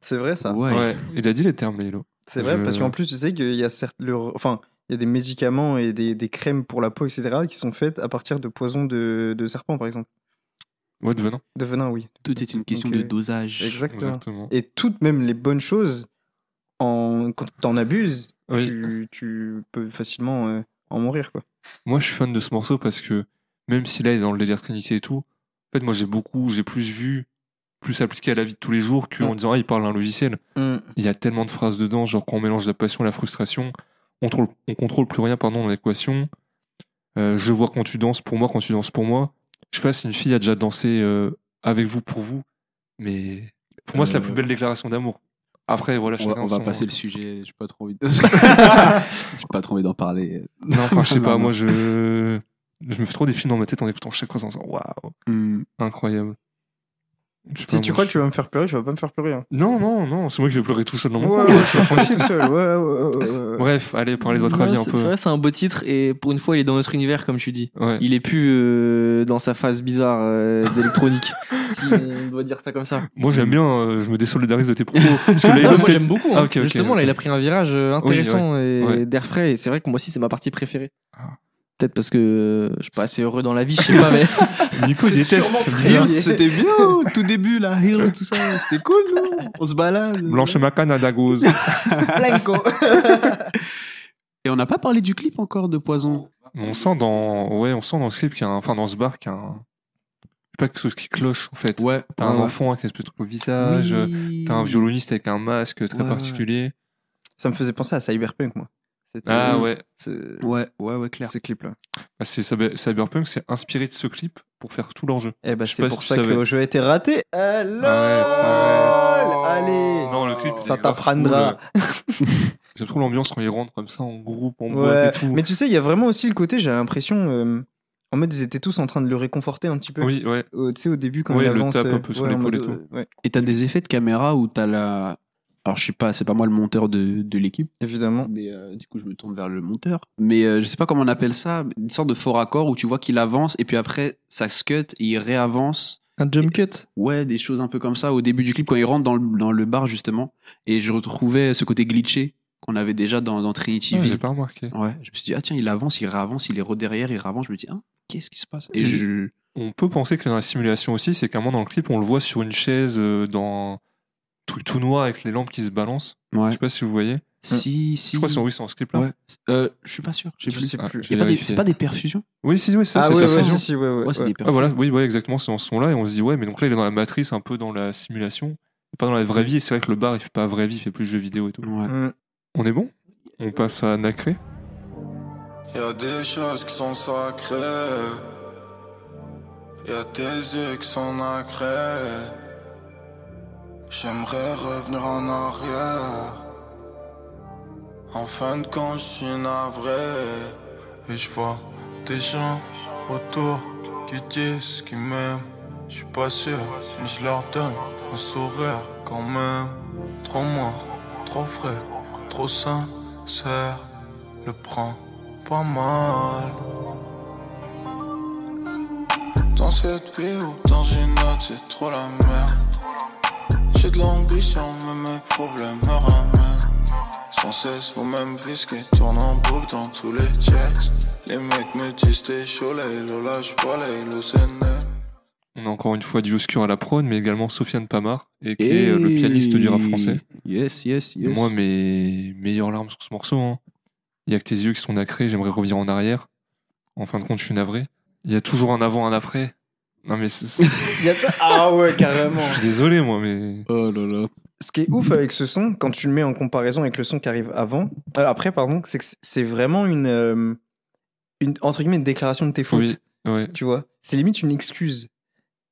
C'est vrai ça. Ouais. il a dit les termes, Laylo. C'est vrai Je- parce qu'en plus tu sais qu'il y a certes le... enfin il y a des médicaments et des, des crèmes pour la peau etc qui sont faites à partir de poisons de, de serpent par exemple. Ouais, de venin. De venin oui. Tout est une question Donc, de euh, dosage. Exactement. Exactement. Et toutes même les bonnes choses en quand t'en abuses Oui. tu, tu peux facilement euh, en mourir quoi. Moi, je suis fan de ce morceau parce que même si là, il est dans le délire Trinity et tout, en fait, moi, j'ai beaucoup, j'ai plus vu, plus appliqué à la vie de tous les jours qu'en Mm. disant, ah, il parle d'un logiciel. Mm. Il y a tellement de phrases dedans, genre quand on mélange la passion et la frustration, on contrôle, on contrôle plus rien, pardon, dans l'équation. Euh, je vois quand tu danses pour moi, quand tu danses pour moi. Je sais pas si une fille a déjà dansé euh, avec vous pour vous, mais pour moi, c'est la Euh, plus belle déclaration d'amour. Après, voilà, On va, on va son- passer le sujet. J'ai pas trop envie. De... J'ai pas trop envie d'en parler. Non, enfin, je sais pas, moi, je. Je me fais trop des films dans ma tête en écoutant chaque phrase en disant waouh, Hmm. incroyable. Si tu moi, crois je- que tu vas me faire pleurer, tu vas pas me faire pleurer. hein. Non, non, non, c'est moi qui vais pleurer tout seul dans mon Ouais, coin. ouais, sois tranquille. tout seul. Ouais, ouais, ouais, ouais, ouais. Bref, allez, parlez de votre Ouais, avis un c'est- peu. C'est vrai, c'est un beau titre et pour une fois, il est dans notre univers, comme tu dis. Ouais. Il est plus euh, dans sa phase bizarre euh, d'électronique, si on doit dire ça comme ça. Moi, j'aime bien, euh, je me désolidarise de tes propos. Parce que là, il va moi peut-être- j'aime beaucoup. Ah, hein. ok, ok, Justement, là, ok. il a pris un virage euh, Oui, intéressant et ouais. d'air frais. Et c'est vrai que moi aussi, c'est ma partie préférée. Peut-être parce que euh, je suis pas assez heureux dans la vie, je sais pas, mais. Nico, déteste. C'était bien au tout début, là. Hills, tout ça. C'était cool, non On se balade. Blanche Macan à Dagose. Blanco. Et on n'a pas parlé du clip encore de Poison. on sent dans, ouais, on sent dans le clip qu'il y a un, enfin, dans ce bar qu'il y a un, je sais pas quelque chose qui cloche, en fait. Ouais. T'as un ouais, enfant avec une espèce de truc au visage. Oui. T'as un violoniste avec un masque très Ouais, ouais. particulier. Ça me faisait penser à Cyberpunk moi. C'était- Ah ouais. Ce, Ouais, ouais, ouais, clair. ce clip là. Bah, c'est Cyber- Cyberpunk, c'est inspiré de ce clip pour faire tout leur jeu. Eh Je sais c'est pour si ça que savais. le jeu a été raté. Alors, Arrête, arrête. allez. Non, le clip. Ça t'apprendra. cool. J'aime trop l'ambiance quand ils rentrent comme ça en groupe, en Ouais. boîte et tout. Mais tu sais, il y a vraiment aussi le côté, j'ai l'impression, euh, en mode ils étaient tous en train de le réconforter un petit peu. Oui, ouais. Au- Tu sais, au début quand Ouais, il le avance. tape un euh, peu sur ouais, en l'épaule et tout. euh, ouais, Et t'as des effets de caméra où t'as la. Alors, je sais pas, c'est pas moi le monteur de, de l'équipe, évidemment. mais euh, du coup, je me tourne vers le monteur. Mais euh, je sais pas comment on appelle ça, une sorte de faux raccord où tu vois qu'il avance et puis après, ça se cut et il réavance. Un jump cut Ouais, des choses un peu comme ça au début du clip quand il rentre dans le, dans le bar justement. Et je retrouvais ce côté glitché qu'on avait déjà dans, dans Trinity Ah, V. J'ai pas remarqué. Ouais, je me suis dit, ah tiens, il avance, il réavance, il est derrière, il réavance. Je me dis, ah, qu'est-ce qui se passe? Et Et je. On peut penser que dans la simulation aussi, c'est qu'à un moment dans le clip, on le voit sur une chaise euh, dans truc tout noir avec les lampes qui se balancent. Je sais pas si vous voyez. Si, si. Je crois que c'est oui, ce clip là. Ouais. Euh, je suis pas sûr. Je plus. sais plus. C'est pas des perfusions Oui, si, oui, ça, Ah c'est ouais, ouais, si, si, ouais, ouais. Ouais, c'est ouais. des Ah perfusions. voilà, oui, ouais, exactement, c'est dans ce son-là, et on se dit, ouais, mais donc là, il est dans la matrice, un peu dans la simulation, pas dans la vraie vie, et c'est vrai que le bar, il fait pas vraie vie, il fait plus jeux vidéo et tout. Ouais. Mm. On est bon? On passe à Nacré Y a des choses qui sont sacrées. Y a tes yeux qui sont nacrés. J'aimerais revenir en arrière. En fin de compte, je suis navré. Et je vois des gens autour qui disent qu'ils m'aiment. Je suis pas sûr, mais je leur donne un sourire quand même. Trop moi, trop frais, trop sincère. le prends pas mal. Dans cette vie ou dans une autre, c'est trop la merde. J'ai de l'ambition, mais mes problèmes me ramènent. Sans cesse au même vice qui tourne en boucle dans tous les checks. Les mecs me disent t'es chaud, là, lâche pas, là, c'est. On a encore une fois du Oscur à la prod, mais également Sofiane Pamar, et qui est euh, le pianiste du rap français. Yes, yes, Et yes. moi, mes meilleures larmes sur ce morceau, hein. il y a que tes yeux qui sont nacrés, j'aimerais revenir en arrière. En fin de compte, je suis navré. Il y a toujours un avant, un après. Non, mais c'est- c'est- Il y a pas- Ah ouais, carrément. je suis désolé, moi, mais. Oh là là. Ce qui est ouf avec ce son, quand tu le mets en comparaison avec le son qui arrive avant, euh, après, pardon, c'est que c'est- vraiment une, euh, une, entre guillemets, une déclaration de tes fautes. Oui, ouais. Tu vois, c'est limite une excuse.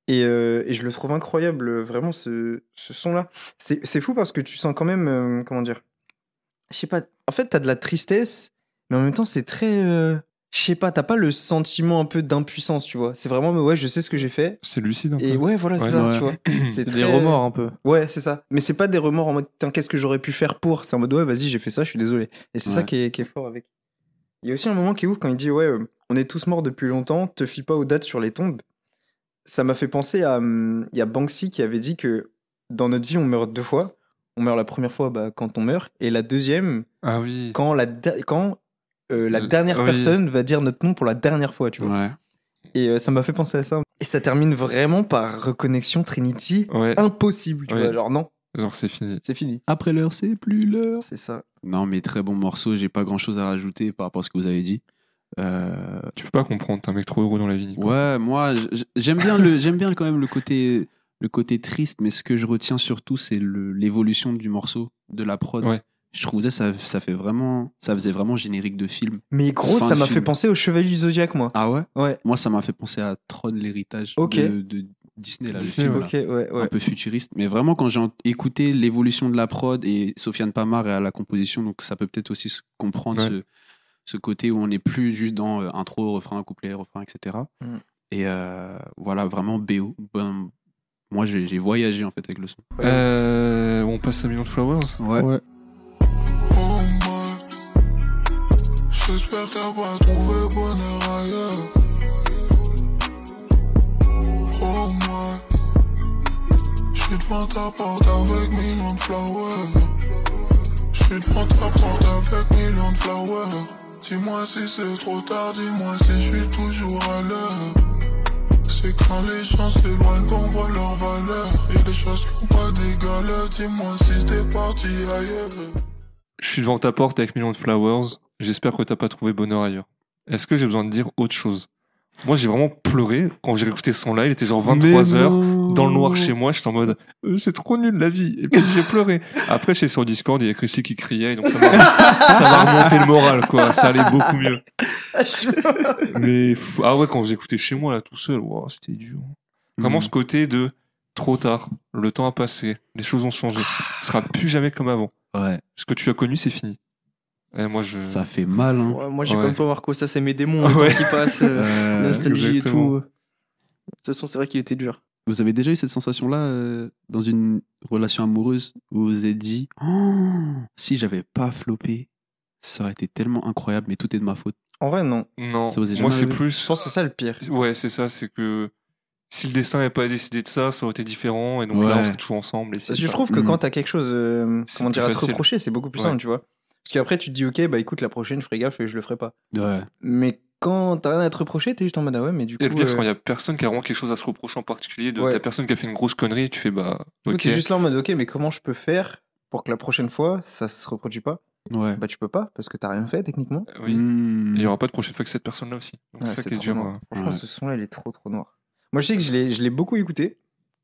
Et, euh, et je le trouve incroyable, vraiment, ce, ce son-là. C'est c'est fou parce que tu sens quand même, euh, comment dire, je sais pas, en fait, t'as de la tristesse, mais en même temps, c'est très, euh, je sais pas, t'as pas le sentiment un peu d'impuissance, tu vois. C'est vraiment, mais ouais, je sais ce que j'ai fait. C'est lucide un peu. Et ouais, voilà, c'est ça, Ouais. tu vois. C'est des remords un peu. Ouais, c'est ça. Mais c'est pas des remords en mode, Tiens, qu'est-ce que j'aurais pu faire pour? C'est en mode, ouais, vas-y, j'ai fait ça, je suis désolé. Et c'est ça qui est, qui est fort avec. Il y a aussi un moment qui est ouf quand il dit, ouais, euh, on est tous morts depuis longtemps, te fie pas aux dates sur les tombes. Ça m'a fait penser à. hum, Il y a Banksy qui avait dit que dans notre vie, on meurt deux fois. On meurt la première fois bah, quand on meurt, et la deuxième, Ah oui. quand la, quand, euh, la Euh, dernière oui. personne va dire notre nom pour la dernière fois, tu vois. Ouais. Et euh, ça m'a fait penser à ça. Et ça termine vraiment par reconnexion Trinity. Ouais. Impossible, tu Ouais. vois. Alors non, Genre, c'est fini. c'est fini. Après l'heure, c'est plus l'heure. C'est ça. Non, mais très bon morceau. J'ai pas grand chose à rajouter par rapport à ce que vous avez dit. Euh, Tu peux pas comprendre, t'es un mec trop heureux dans la vie. Ouais, moi, j'aime bien le, j'aime bien quand même le côté, le côté triste, mais ce que je retiens surtout, c'est le- l'évolution du morceau, de la prod. Ouais. Je trouvais ça, ça fait vraiment, ça faisait vraiment générique de film. Mais gros, Fin ça m'a fait penser au Chevalier du Zodiac, moi. Ah ouais? Ouais. Moi, ça m'a fait penser à Tron, l'héritage de, de Disney, là, Disney, le film. ouais. là. Ouais, un peu futuriste. Mais vraiment, quand j'ai écouté l'évolution de la prod et Sofiane Pamar est à la composition, donc ça peut peut-être aussi comprendre Ouais. ce, ce côté où on n'est plus juste dans euh, intro, refrain, couplet, refrain, etc. Mm. Et euh, voilà, vraiment BO. Ben, moi, j'ai voyagé en fait avec le son. Euh, on passe à Million de Flowers Ouais. Oh my, j'espère que t'as pas trouvé bonheur ailleurs. Oh my, j'suis devant ta porte avec millions de flowers. J'suis devant ta porte avec millions de flowers. Dis-moi si c'est trop tard, dis-moi si j'suis toujours à l'heure. C'est quand les gens s'éloignent qu'on voit leur valeur. Y'a des choses qui ont pas d'égal, dis-moi si t'es parti ailleurs. Je suis devant ta porte avec Million de Flowers. J'espère que t'as pas trouvé bonheur ailleurs. Est-ce que j'ai besoin de dire autre chose? Moi, j'ai vraiment pleuré quand j'ai écouté ce son-là. Il était genre 23h. Dans le noir chez moi, j'étais en mode euh, c'est trop nul la vie. Et puis j'ai pleuré. Après, j'étais sur Discord, il y a Chrissy qui criait, donc ça m'a ça m'a remonté le moral, quoi. Ça allait beaucoup mieux. Mais pff, ah ouais, quand j'écoutais chez moi là tout seul, wow, c'était dur. Vraiment Mm. ce côté de trop tard, le temps a passé, les choses ont changé. Ce sera plus jamais comme avant. Ouais. Ce que tu as connu, c'est fini. Et moi, je. Ça fait mal. Hein. Ouais, moi, j'ai Ouais. comme toi, Marco, ça, c'est mes démons, Ouais. temps qui passe, euh, Euh, nostalgie et tout. Ce son, c'est vrai qu'il était dur. Vous avez déjà eu cette sensation-là euh, dans une relation amoureuse où vous vous êtes dit Oh, si j'avais pas floppé, ça aurait été tellement incroyable, mais tout est de ma faute. En vrai, non. Non, Ça vous est jamais moi c'est arrivé Je plus. pense que c'est ça le pire. Ouais, c'est ça, c'est que si le destin n'avait pas décidé de ça, ça aurait été différent, et donc Ouais. là on serait toujours ensemble. Et c'est Parce que je trouve que Mm. quand t'as quelque chose, euh, C'est comment dire, à te reprocher, c'est beaucoup plus Ouais. simple, tu vois. Parce qu'après, tu te dis, ok, bah écoute, la prochaine, je ferai gaffe et je le ferai pas. Ouais. Mais quand t'as rien à te reprocher, t'es juste en mode, ah ouais, mais du coup. Et le pire, c'est euh, quand il y a personne qui a vraiment quelque chose à se reprocher en particulier, de Ouais. ta personne qui a fait une grosse connerie, tu fais bah. Ok. t'es juste là en mode, ok, mais comment je peux faire pour que la prochaine fois, ça se reproduise pas? Ouais. Bah tu peux pas, parce que t'as rien fait techniquement. Oui. Mm. Et il n'y aura pas de prochaine fois que cette personne-là aussi. Donc Ouais, c'est ça c'est qui est dur. hein. Franchement, Ouais. ce son-là, il est trop trop noir. Moi, je sais que je l'ai, je l'ai beaucoup écouté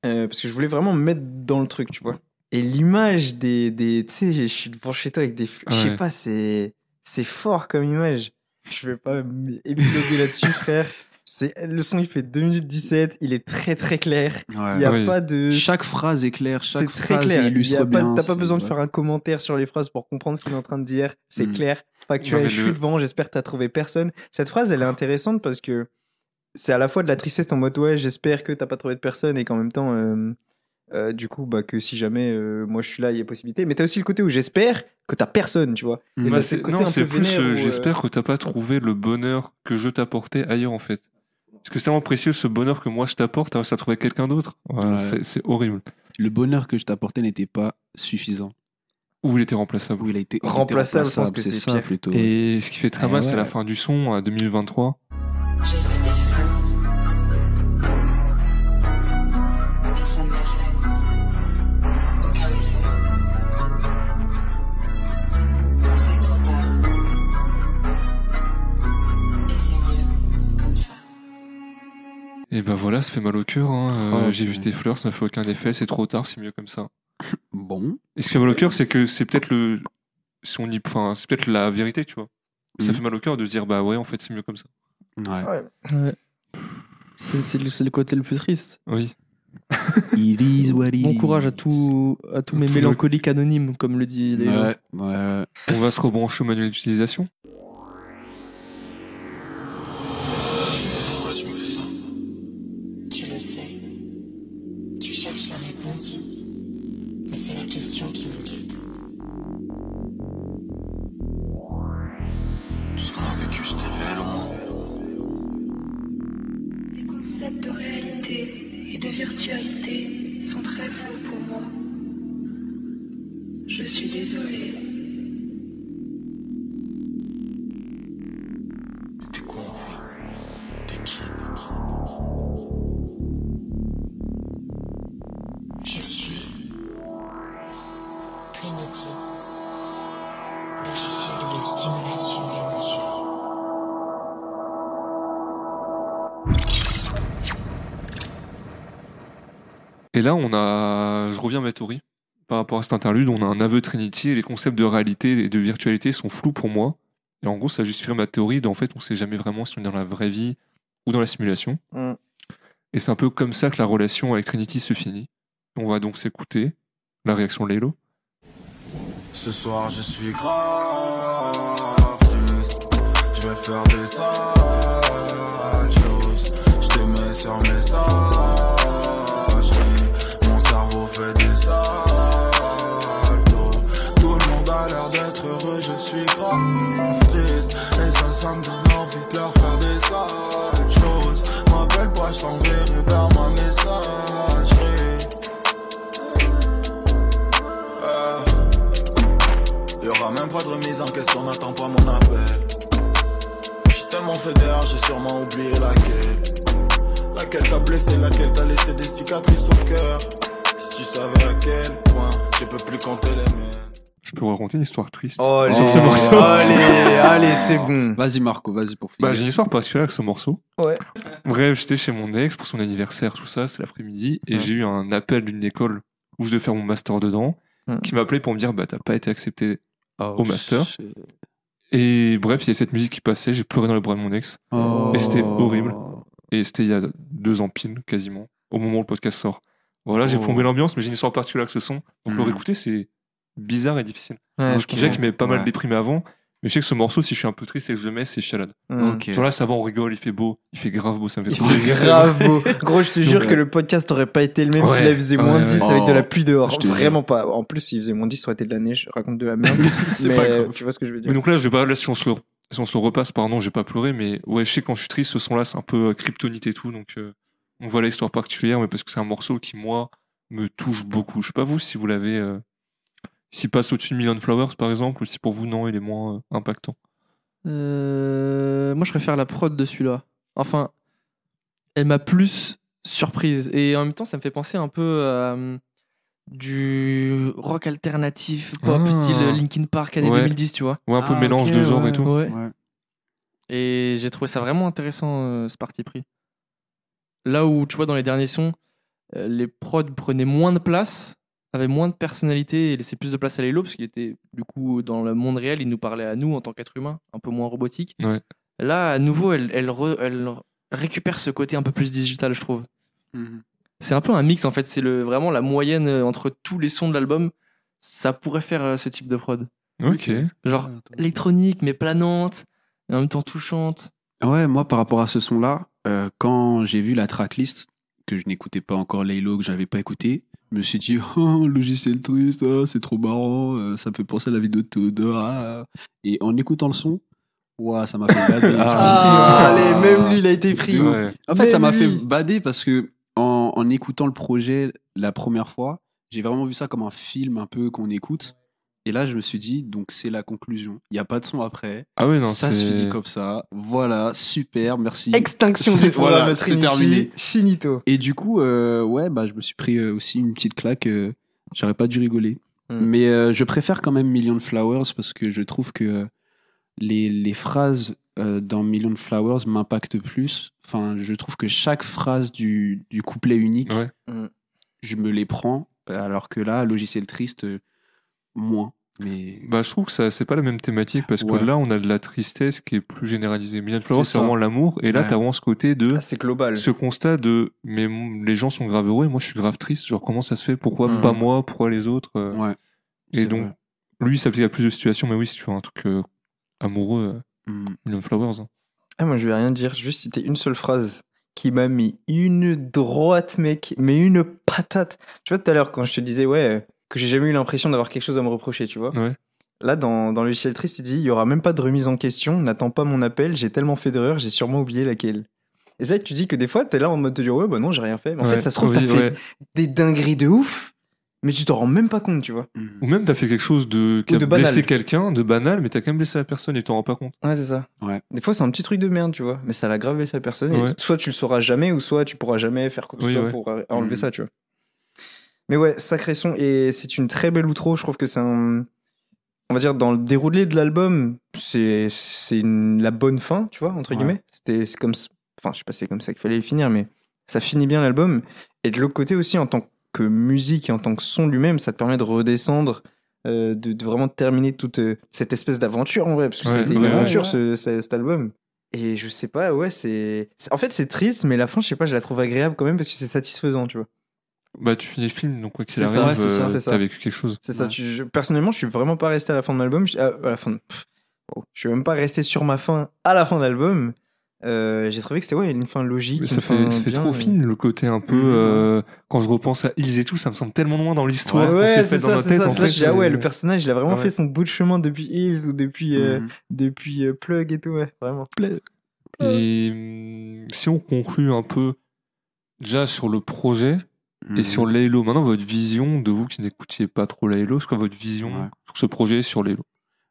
euh, parce que je voulais vraiment me mettre dans le truc, tu vois. Et l'image des, des tu sais, je suis devant chez toi avec des, je sais Ouais. pas, c'est, c'est fort comme image. Je vais pas épiloguer là-dessus, frère. C'est le son, il fait 2 minutes 17, il est très très clair. Ouais. Il y a Oui. pas de Chaque phrase est claire, c'est chaque très phrase clair. Il y illustre bien. T'as pas besoin de faire un commentaire sur les phrases pour comprendre ce qu'il est en train de dire. C'est Mm. clair, factuel. Je le- suis devant, j'espère que t'as trouvé personne. Cette phrase, elle est intéressante parce que c'est à la fois de la tristesse en mode ouais, j'espère que t'as pas trouvé de personne et qu'en même temps, euh, Euh, du coup, bah, que si jamais euh, moi je suis là, il y a possibilité. Mais t'as aussi le côté où j'espère que t'as personne, tu vois. Et Bah, t'as c'est- ce côté non, un c'est peu plus, euh, euh, j'espère que t'as pas trouvé le bonheur que je t'apportais ailleurs en fait. Parce que c'est tellement précieux ce bonheur que moi je t'apporte, alors ça trouvé quelqu'un d'autre. Voilà, Ouais. c'est- c'est horrible. Le bonheur que je t'apportais n'était pas suffisant. Ou il était remplaçable. Ou il a été Remplaçable, je pense que c'est ça pire. plutôt. Et ce qui fait très Eh mal, c'est la fin du son à 2023. Et ben voilà, ça fait mal au cœur. hein. Euh, Oh, J'ai vu tes fleurs, ça m'a fait aucun effet, c'est trop tard, c'est mieux comme ça. Bon. Et ce qui fait mal au cœur, c'est que c'est peut-être le. Si on y... enfin, c'est peut-être la vérité, tu vois. Ça Mhm. fait mal au cœur de se dire, bah ouais, en fait, c'est mieux comme ça. Ouais. Ouais. Ouais. C'est le, côté le plus triste. Oui. It is what it Bon courage à, tout, à tous mes Tout le- mélancoliques anonymes, comme le dit Lélo. Ouais, ouais. On va se rebrancher au manuel d'utilisation. Et là, on a. Je reviens à ma théorie. Par rapport à cet interlude, on a un aveu Trinity et les concepts de réalité et de virtualité sont flous pour moi. Et en gros, ça justifie ma théorie d'en fait, on sait jamais vraiment si on est dans la vraie vie ou dans la simulation. Mm. Et c'est un peu comme ça que la relation avec Trinity se finit. On va donc s'écouter la réaction de Laylo. Ce soir, je suis grave. Je vais faire des donne envie de leur faire des sales choses. M'appelle pas, je t'enverrai vers ma messagerie. Euh. Y'aura même pas de remise en question, n'attends pas mon appel. J'ai tellement fait d'erreurs, j'ai sûrement oublié laquelle. Laquelle t'a blessé, laquelle t'a laissé des cicatrices au cœur. Si tu savais à quel point, je peux plus compter les miennes. Je peux vous raconter une histoire triste Oh, sur ce morceau. Allez, allez, c'est bon. Vas-y, Marco, vas-y pour finir. Bah, j'ai une histoire particulière avec ce morceau. Ouais. Bref, j'étais chez mon ex pour son anniversaire, tout ça, c'est l'après-midi, et Ouais. j'ai eu un appel d'une école où je devais faire mon master dedans, Ouais. qui m'a appelé pour me dire bah t'as pas été accepté Oh, au master. Et bref, il y a cette musique qui passait, j'ai pleuré dans les bras de mon ex, Oh. Et c'était horrible. et c'était il y a deux ans pile, quasiment, au moment où le podcast sort. Voilà, j'ai Oh. plombé l'ambiance, mais j'ai une histoire particulière avec ce son, donc le Mm. réécouter c'est bizarre et difficile. Ouais, je Déjà qui m'avait pas mal Ouais. déprimé avant, mais je sais que ce morceau, si je suis un peu triste et que je le mets, c'est chalade. Mm. Ok. Genre là, ça va, on rigole, il fait beau, il fait grave beau, ça me fait Il trop fait plaisir. grave beau. Gros, je te jure Ouais. que le podcast aurait pas été le même Ouais. s'il avait faisait moins Ouais, 10 ouais. avec de la Oh. pluie dehors. Vraiment pas. En plus, s'il faisait moins 10, ça aurait été de la neige. Je raconte de la merde. C'est mais pas grave. tu vois ce que je veux dire. Mais donc là, je vais pas, là, si on se le, si on se le repasse, pardon, j'ai pas pleuré, mais ouais, je sais quand je suis triste, ce son-là, c'est un peu euh, kryptonite et tout, donc, euh, donc voilà l'histoire particulière, mais parce que c'est un morceau qui, moi, me touche beaucoup. Je sais pas vous si vous l'avez, euh, s'il passe au-dessus de Million Flowers, par exemple, ou si pour vous, non, il est moins euh, impactant. Euh, moi, je préfère la prod de celui-là. Enfin, elle m'a plus surprise. Et en même temps, ça me fait penser un peu à euh, du rock alternatif, pop, Ah. style Linkin Park, année Ouais. 2010, tu vois. Ouais, un peu Ah, mélange de genres ouais. et tout. Ouais. Ouais. Et j'ai trouvé ça vraiment intéressant, euh, ce parti pris. Là où, tu vois, dans les derniers sons, euh, les prods prenaient moins de place, avaient moins de personnalité et laissaient plus de place à Lelo, parce qu'il était, du coup, dans le monde réel, il nous parlait à nous en tant qu'être humain, un peu moins robotique. Ouais. Là, à nouveau, elle, elle, re- elle récupère ce côté un peu plus digital, je trouve. Mhm. C'est un peu un mix, en fait. C'est le, vraiment la moyenne euh, entre tous les sons de l'album. Ça pourrait faire euh, ce type de prod. Ok. Genre électronique, mais planante, et en même temps touchante. Ouais, moi, par rapport à ce son-là, euh, quand j'ai vu la tracklist, que je n'écoutais pas encore Laylo, que j'avais pas écouté, je me suis dit, oh, logiciel triste, ah, c'est trop marrant, euh, ça me fait penser à la vidéo de Théodore. ah. Et en écoutant le son, ouah, ça m'a fait bader. Ah, allez, même lui, il a été pris. Ouais. En fait, ça m'a fait bader parce que en, en écoutant le projet la première fois, j'ai vraiment vu ça comme un film un peu qu'on écoute. Et là, je me suis dit, donc c'est la conclusion. Il n'y a pas de son après. Ah oui, non, ça se finit comme ça. Voilà, super, merci. Extinction C'est- du programme voilà, c'est Trinity. terminé. Finito. Et du coup, euh, ouais, bah, je me suis pris euh, aussi une petite claque. euh, J'aurais pas dû rigoler. Mm. Mais euh, je préfère quand même Million Flowers parce que je trouve que les, les phrases euh, dans Million Flowers m'impactent plus. Enfin, je trouve que chaque phrase du, du couplet unique, Ouais. Mm. je me les prends. Alors que là, logiciel triste, euh, moins. Mais Bah, je trouve que ça, c'est pas la même thématique parce Ouais. que là, on a de la tristesse qui est plus généralisée. Million Flowers, C'est vraiment l'amour. Et là, Ouais. t'as vraiment ce côté de Ah, c'est global. ce constat de mais les gens sont grave heureux et moi je suis grave triste. Genre, comment ça se fait? Pourquoi Mhm. pas moi? Pourquoi les autres? Euh, ouais. Et donc, vrai. lui, ça s'applique à plus de situations. Mais oui, si tu veux un truc euh, amoureux, Mm. Million Flowers. hein. Ah, moi, je vais rien dire. Juste citer une seule phrase qui m'a mis une droite, mec, mais une patate. Tu vois, tout à l'heure, quand je te disais, ouais, que j'ai jamais eu l'impression d'avoir quelque chose à me reprocher, tu vois. Ouais. Là, dans, dans le logiciel triste, il dit, il y aura même pas de remise en question, n'attends pas mon appel, j'ai tellement fait d'erreurs, j'ai sûrement oublié laquelle. Et ça, tu dis que des fois, t'es là en mode de dire, ouais, bah non, j'ai rien fait. Mais en Ouais. fait, ça se trouve, Oui, t'as fait ouais. des dingueries de ouf, mais tu t'en rends même pas compte, tu vois. Mm. Ou même t'as fait quelque chose de qui a de banal. blessé quelqu'un, de banal, mais t'as quand même blessé la personne et tu t'en rends pas compte. Ouais, c'est ça. Ouais. Des fois, c'est un petit truc de merde, tu vois. Mais ça l'a grave blessé la personne. Ouais. Et soit tu le sauras jamais, ou soit tu pourras jamais faire quoi que ce Oui, soit ouais. pour enlever Mhm. ça, tu vois. Mais ouais, sacré son. Et c'est une très belle outro. Je trouve que c'est un. On va dire, dans le déroulé de l'album, c'est la bonne fin, tu vois, entre Ouais. guillemets. C'était comme. Enfin, je sais pas c'est comme ça qu'il fallait le finir, mais ça finit bien l'album. Et de l'autre côté aussi, en tant que musique et en tant que son lui-même, ça te permet de redescendre. euh, de, de vraiment terminer toute euh, cette espèce d'aventure en vrai parce que ça a Ouais, été une ouais, ouais. aventure ce- ce- cet album et je sais pas, ouais, c'est- En fait, c'est triste, mais la fin, je sais pas, je la trouve agréable quand même parce que c'est satisfaisant, tu vois. Bah, tu finis le film, donc quoi qu'il arrive, ouais, c'est ça, euh, c'est ça. t'as vécu quelque chose. C'est ça. Tu, je- personnellement, je suis vraiment pas resté à la fin de l'album. Je, à, à la fin. de- pff, oh, je suis même pas resté sur ma fin à la fin de l'album. Euh, J'ai trouvé que c'était ouais, une fin logique. Mais une ça fin fait, ça fait bien, trop et- film, le côté un peu. Mhm. euh, quand je repense à Ils et tout, ça me semble tellement loin dans l'histoire. Ouais, ouais, c'est fait dans ça, notre c'est tête. ça. en c'est ça, fait, je dis, ah ouais, le personnage, il a vraiment Ouais. fait son bout de chemin depuis Hills ou depuis, euh, Mhm. depuis euh, Plug et tout, ouais, vraiment. Et hum, si on conclut un peu déjà sur le projet et Mhm. sur Laylo, maintenant votre vision de vous qui n'écoutiez pas trop Laylo, c'est quoi votre vision Ouais. sur ce projet sur Laylo?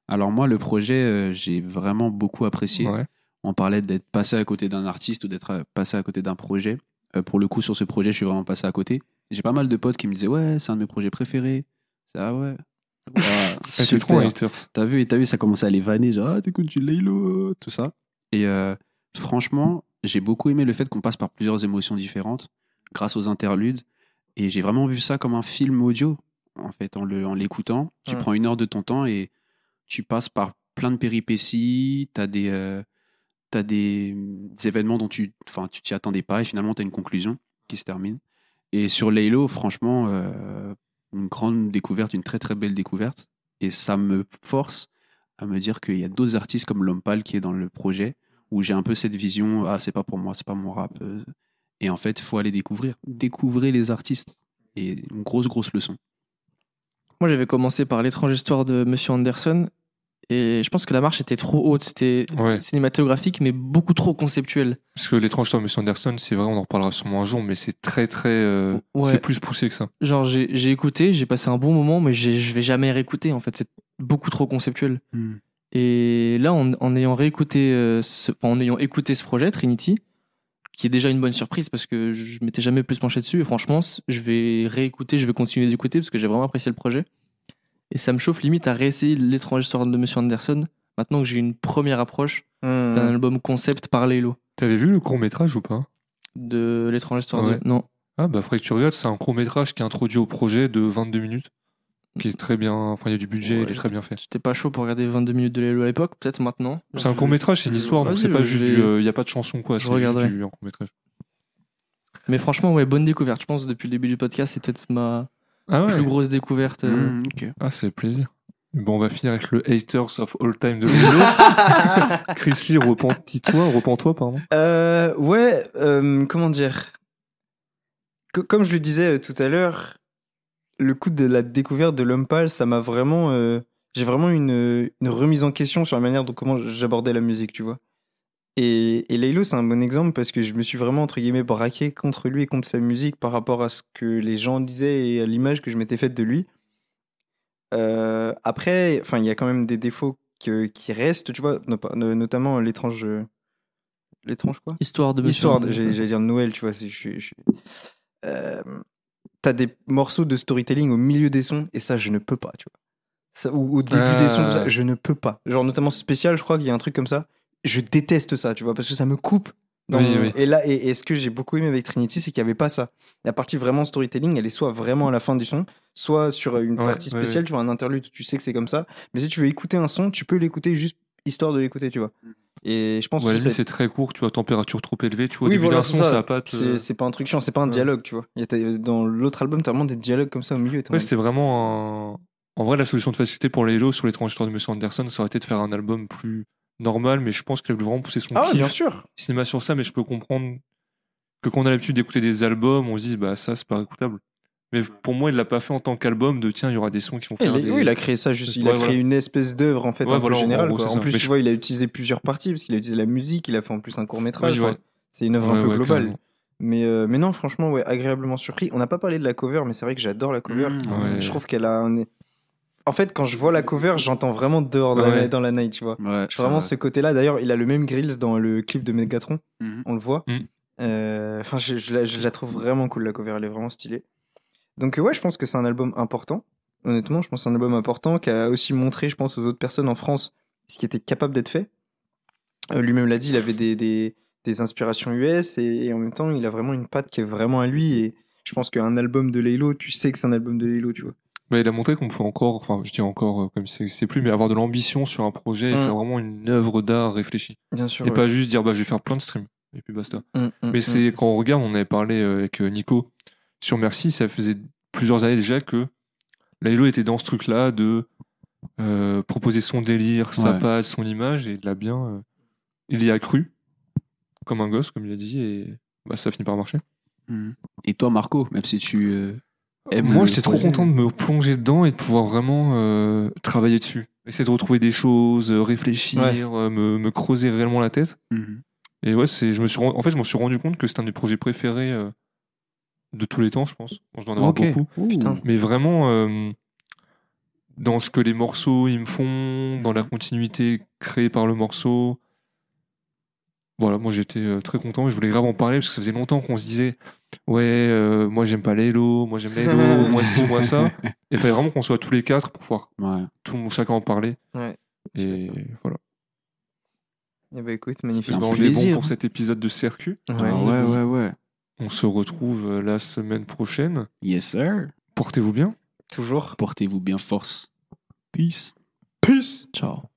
Alors moi, le projet, euh, j'ai vraiment beaucoup apprécié. Ouais. On parlait d'être passé à côté d'un artiste ou d'être euh, passé à côté d'un projet. Euh, pour le coup, sur ce projet, je suis vraiment passé à côté. J'ai pas mal de potes qui me disaient ouais, c'est un de mes projets préférés. C'est ah ouais. Ouah, Ah, T'es trop haters. T'as vu et t'as vu, ça commençait à les vanner, genre ah t'écoutes du Laylo, tout ça. Et euh, franchement, j'ai beaucoup aimé le fait qu'on passe par plusieurs émotions différentes grâce aux interludes. Et j'ai vraiment vu ça comme un film audio, en fait, en l'écoutant. Tu prends une heure de ton temps et tu passes par plein de péripéties, t'as des, euh, des, des événements dont tu enfin, tu t'y attendais pas et finalement t'as une conclusion qui se termine. Et sur Laylo, franchement, euh, une grande découverte, une très très belle découverte. Et ça me force à me dire qu'il y a d'autres artistes comme Lompal qui est dans le projet où j'ai un peu cette vision ah c'est pas pour moi, c'est pas mon rap. euh. Et en fait, il faut aller découvrir, découvrir les artistes. Et une grosse grosse leçon. Moi, j'avais commencé par l'étrange histoire de Monsieur Anderson. Et je pense que la marche était trop haute. C'était Ouais. cinématographique, mais beaucoup trop conceptuel. Parce que l'étrange histoire de Monsieur Anderson, c'est vrai, on en reparlera sûrement un jour, mais c'est très très. euh, Ouais. C'est plus poussé que ça. Genre, j'ai j'ai écouté, j'ai passé un bon moment, mais je vais jamais réécouter. En fait, c'est beaucoup trop conceptuel. Et là, en, en ayant réécouté, euh, ce- en ayant écouté ce projet, Trinity, qui est déjà une bonne surprise parce que je m'étais jamais plus penché dessus. Et franchement, je vais réécouter, je vais continuer d'écouter parce que j'ai vraiment apprécié le projet. Et ça me chauffe limite à réessayer l'étrange histoire de Monsieur Anderson. Maintenant que j'ai une première approche Hmm. d'un album concept par Laylo T'avais vu le court métrage ou pas? De l'étrange histoire Ouais. de. Non. Ah bah faudrait que tu regardes, c'est un court métrage qui est introduit au projet de 22 minutes, qui est très bien, enfin il y a du budget, Ouais, il est très bien fait. J'étais pas chaud pour regarder 22 minutes de Laylo à l'époque, peut-être maintenant. C'est un court métrage, c'est une histoire, donc c'est pas juste du, euh, il y a pas de chanson quoi, Je c'est juste regarderai. du un court métrage. Mais franchement, ouais, bonne découverte. Je pense depuis le début du podcast, c'est peut-être ma Ah ouais. plus grosse découverte. euh, Mmh, ok. Ah c'est plaisir. Bon, on va finir avec le haters of all time de Lilo. Chris Lee, repentis-toi, repens-toi, pardon. Euh, ouais, euh, comment dire? Comme je le disais tout à l'heure, le coup de la découverte de l'homme pâle, ça m'a vraiment. euh, j'ai vraiment une, une remise en question sur la manière dont comment j'abordais la musique, tu vois. Et, et Laylo, c'est un bon exemple parce que je me suis vraiment, entre guillemets, braqué contre lui et contre sa musique par rapport à ce que les gens disaient et à l'image que je m'étais faite de lui. Euh, après, enfin, il y a quand même des défauts que- qui restent, tu vois, no- no- notamment l'étrange. L'étrange quoi? Histoire de Histoire, de- j'allais dire Noël, tu vois. Je, Euh, T'as des morceaux de storytelling au milieu des sons et ça, je ne peux pas, tu vois. Ça, ou au début des sons, Ah. je ne peux pas. Genre, notamment spécial, je crois qu'il y a un truc comme ça. Je déteste ça, tu vois, parce que ça me coupe. dans Oui, mon- oui. Et là, et, et ce que j'ai beaucoup aimé avec Trinity, c'est qu'il n'y avait pas ça. La partie vraiment storytelling, elle est soit vraiment à la fin du son, soit sur une Ouais, partie ouais, spéciale, ouais. tu vois, un interlude, tu sais que c'est comme ça. Mais si tu veux écouter un son, tu peux l'écouter juste histoire de l'écouter, tu vois. Et je pense Ouais, que c'est très court, tu vois, température trop élevée, tu vois, au oui, début voilà, son, ça va pas te... C'est pas un truc chiant, c'est pas un Ouais. dialogue, tu vois. Dans l'autre album, t'as vraiment des dialogues comme ça au milieu. Ouais, c'était vraiment un... En vrai, la solution de facilité pour les Hello sur l'étrange histoire de Monsieur Anderson, ça aurait été de faire un album plus normal, mais je pense qu'il a voulu vraiment pousser son Ah kiff bien sûr. cinéma sur ça, mais je peux comprendre que quand on a l'habitude d'écouter des albums, on se dise, bah ça, c'est pas écoutable. Mais pour moi, il l'a pas fait en tant qu'album de tiens, il y aura des sons qui vont Il faire a- des... Oui, il a créé ça juste. Il Ouais, a créé voilà. une espèce d'œuvre en fait Ouais, voilà, en générale. gros, quoi. c'est En plus, tu je- vois, il a utilisé plusieurs parties parce qu'il a utilisé la musique, il a fait en plus un court métrage. Ouais, ouais. C'est une œuvre Ouais, un peu ouais, globale. clairement. Mais, euh, mais non, franchement, ouais, agréablement surpris. On n'a pas parlé de la cover, mais c'est vrai que j'adore la cover. Mmh, ouais. Je trouve qu'elle a un. En fait, quand je vois la cover, j'entends vraiment dehors dans, la, dans la night, tu vois. Vraiment ce côté-là. D'ailleurs, il a le même grills dans le clip de Megatron. Mhm. On le voit. Mhm. Euh, Enfin, je la trouve vraiment cool, la cover. Elle est vraiment stylée. Donc, euh, ouais, je pense que c'est un album important. Honnêtement, je pense que c'est un album important qui a aussi montré, je pense, aux autres personnes en France ce qui était capable d'être fait. Euh, Lui-même l'a dit, il avait des, des, des inspirations US et, et en même temps, il a vraiment une patte qui est vraiment à lui. Et je pense qu'un album de Laylo, tu sais que c'est un album de Laylo, tu vois. Bah, il a montré qu'on pouvait encore, enfin, je dis encore, euh, comme c'est plus, mais avoir de l'ambition sur un projet et Mm. faire vraiment une œuvre d'art réfléchie. Bien sûr. Et ouais. pas juste dire, bah, je vais faire plein de streams. Et puis basta. Mm, mm, Mais c'est quand on regarde, on avait parlé avec Nico sur Merci, ça faisait plusieurs années déjà que Laylo était dans ce truc-là de euh, proposer son délire, sa Ouais. patte, son image, et il l'a bien. euh, il y a cru, comme un gosse, comme il a dit, et bah, ça finit par marcher. Mhm. Et toi, Marco, même si tu euh, aimes Moi, j'étais trop content de me plonger dedans et de pouvoir vraiment travailler dessus. Essayer de retrouver des choses, réfléchir, Ouais. me, me creuser réellement la tête. Mhm. Et ouais, je me suis, en fait, je me suis rendu compte que c'est un des projets préférés de tous les temps, je pense. Bon, je dois en avoir Ok. beaucoup. Ouh. Mais vraiment, euh, dans ce que les morceaux ils me font, dans la continuité créée par le morceau. Voilà, moi j'étais euh, très content et je voulais grave en parler parce que ça faisait longtemps qu'on se disait Ouais, euh, moi j'aime pas les Hello, moi j'aime les Hello, moi ci, moi ça. Et il fallait vraiment qu'on soit tous les quatre pour pouvoir Ouais. tout, chacun en parler. Ouais. Et voilà. Eh ben, écoute, magnifique. un Ben, on est bon plaisir. pour cet épisode de Circuit. Ouais. Ah ouais, ouais, ouais. On se retrouve euh, la semaine prochaine. Yes, sir. Portez-vous bien. Toujours. Portez-vous bien force. Peace. Peace. Ciao.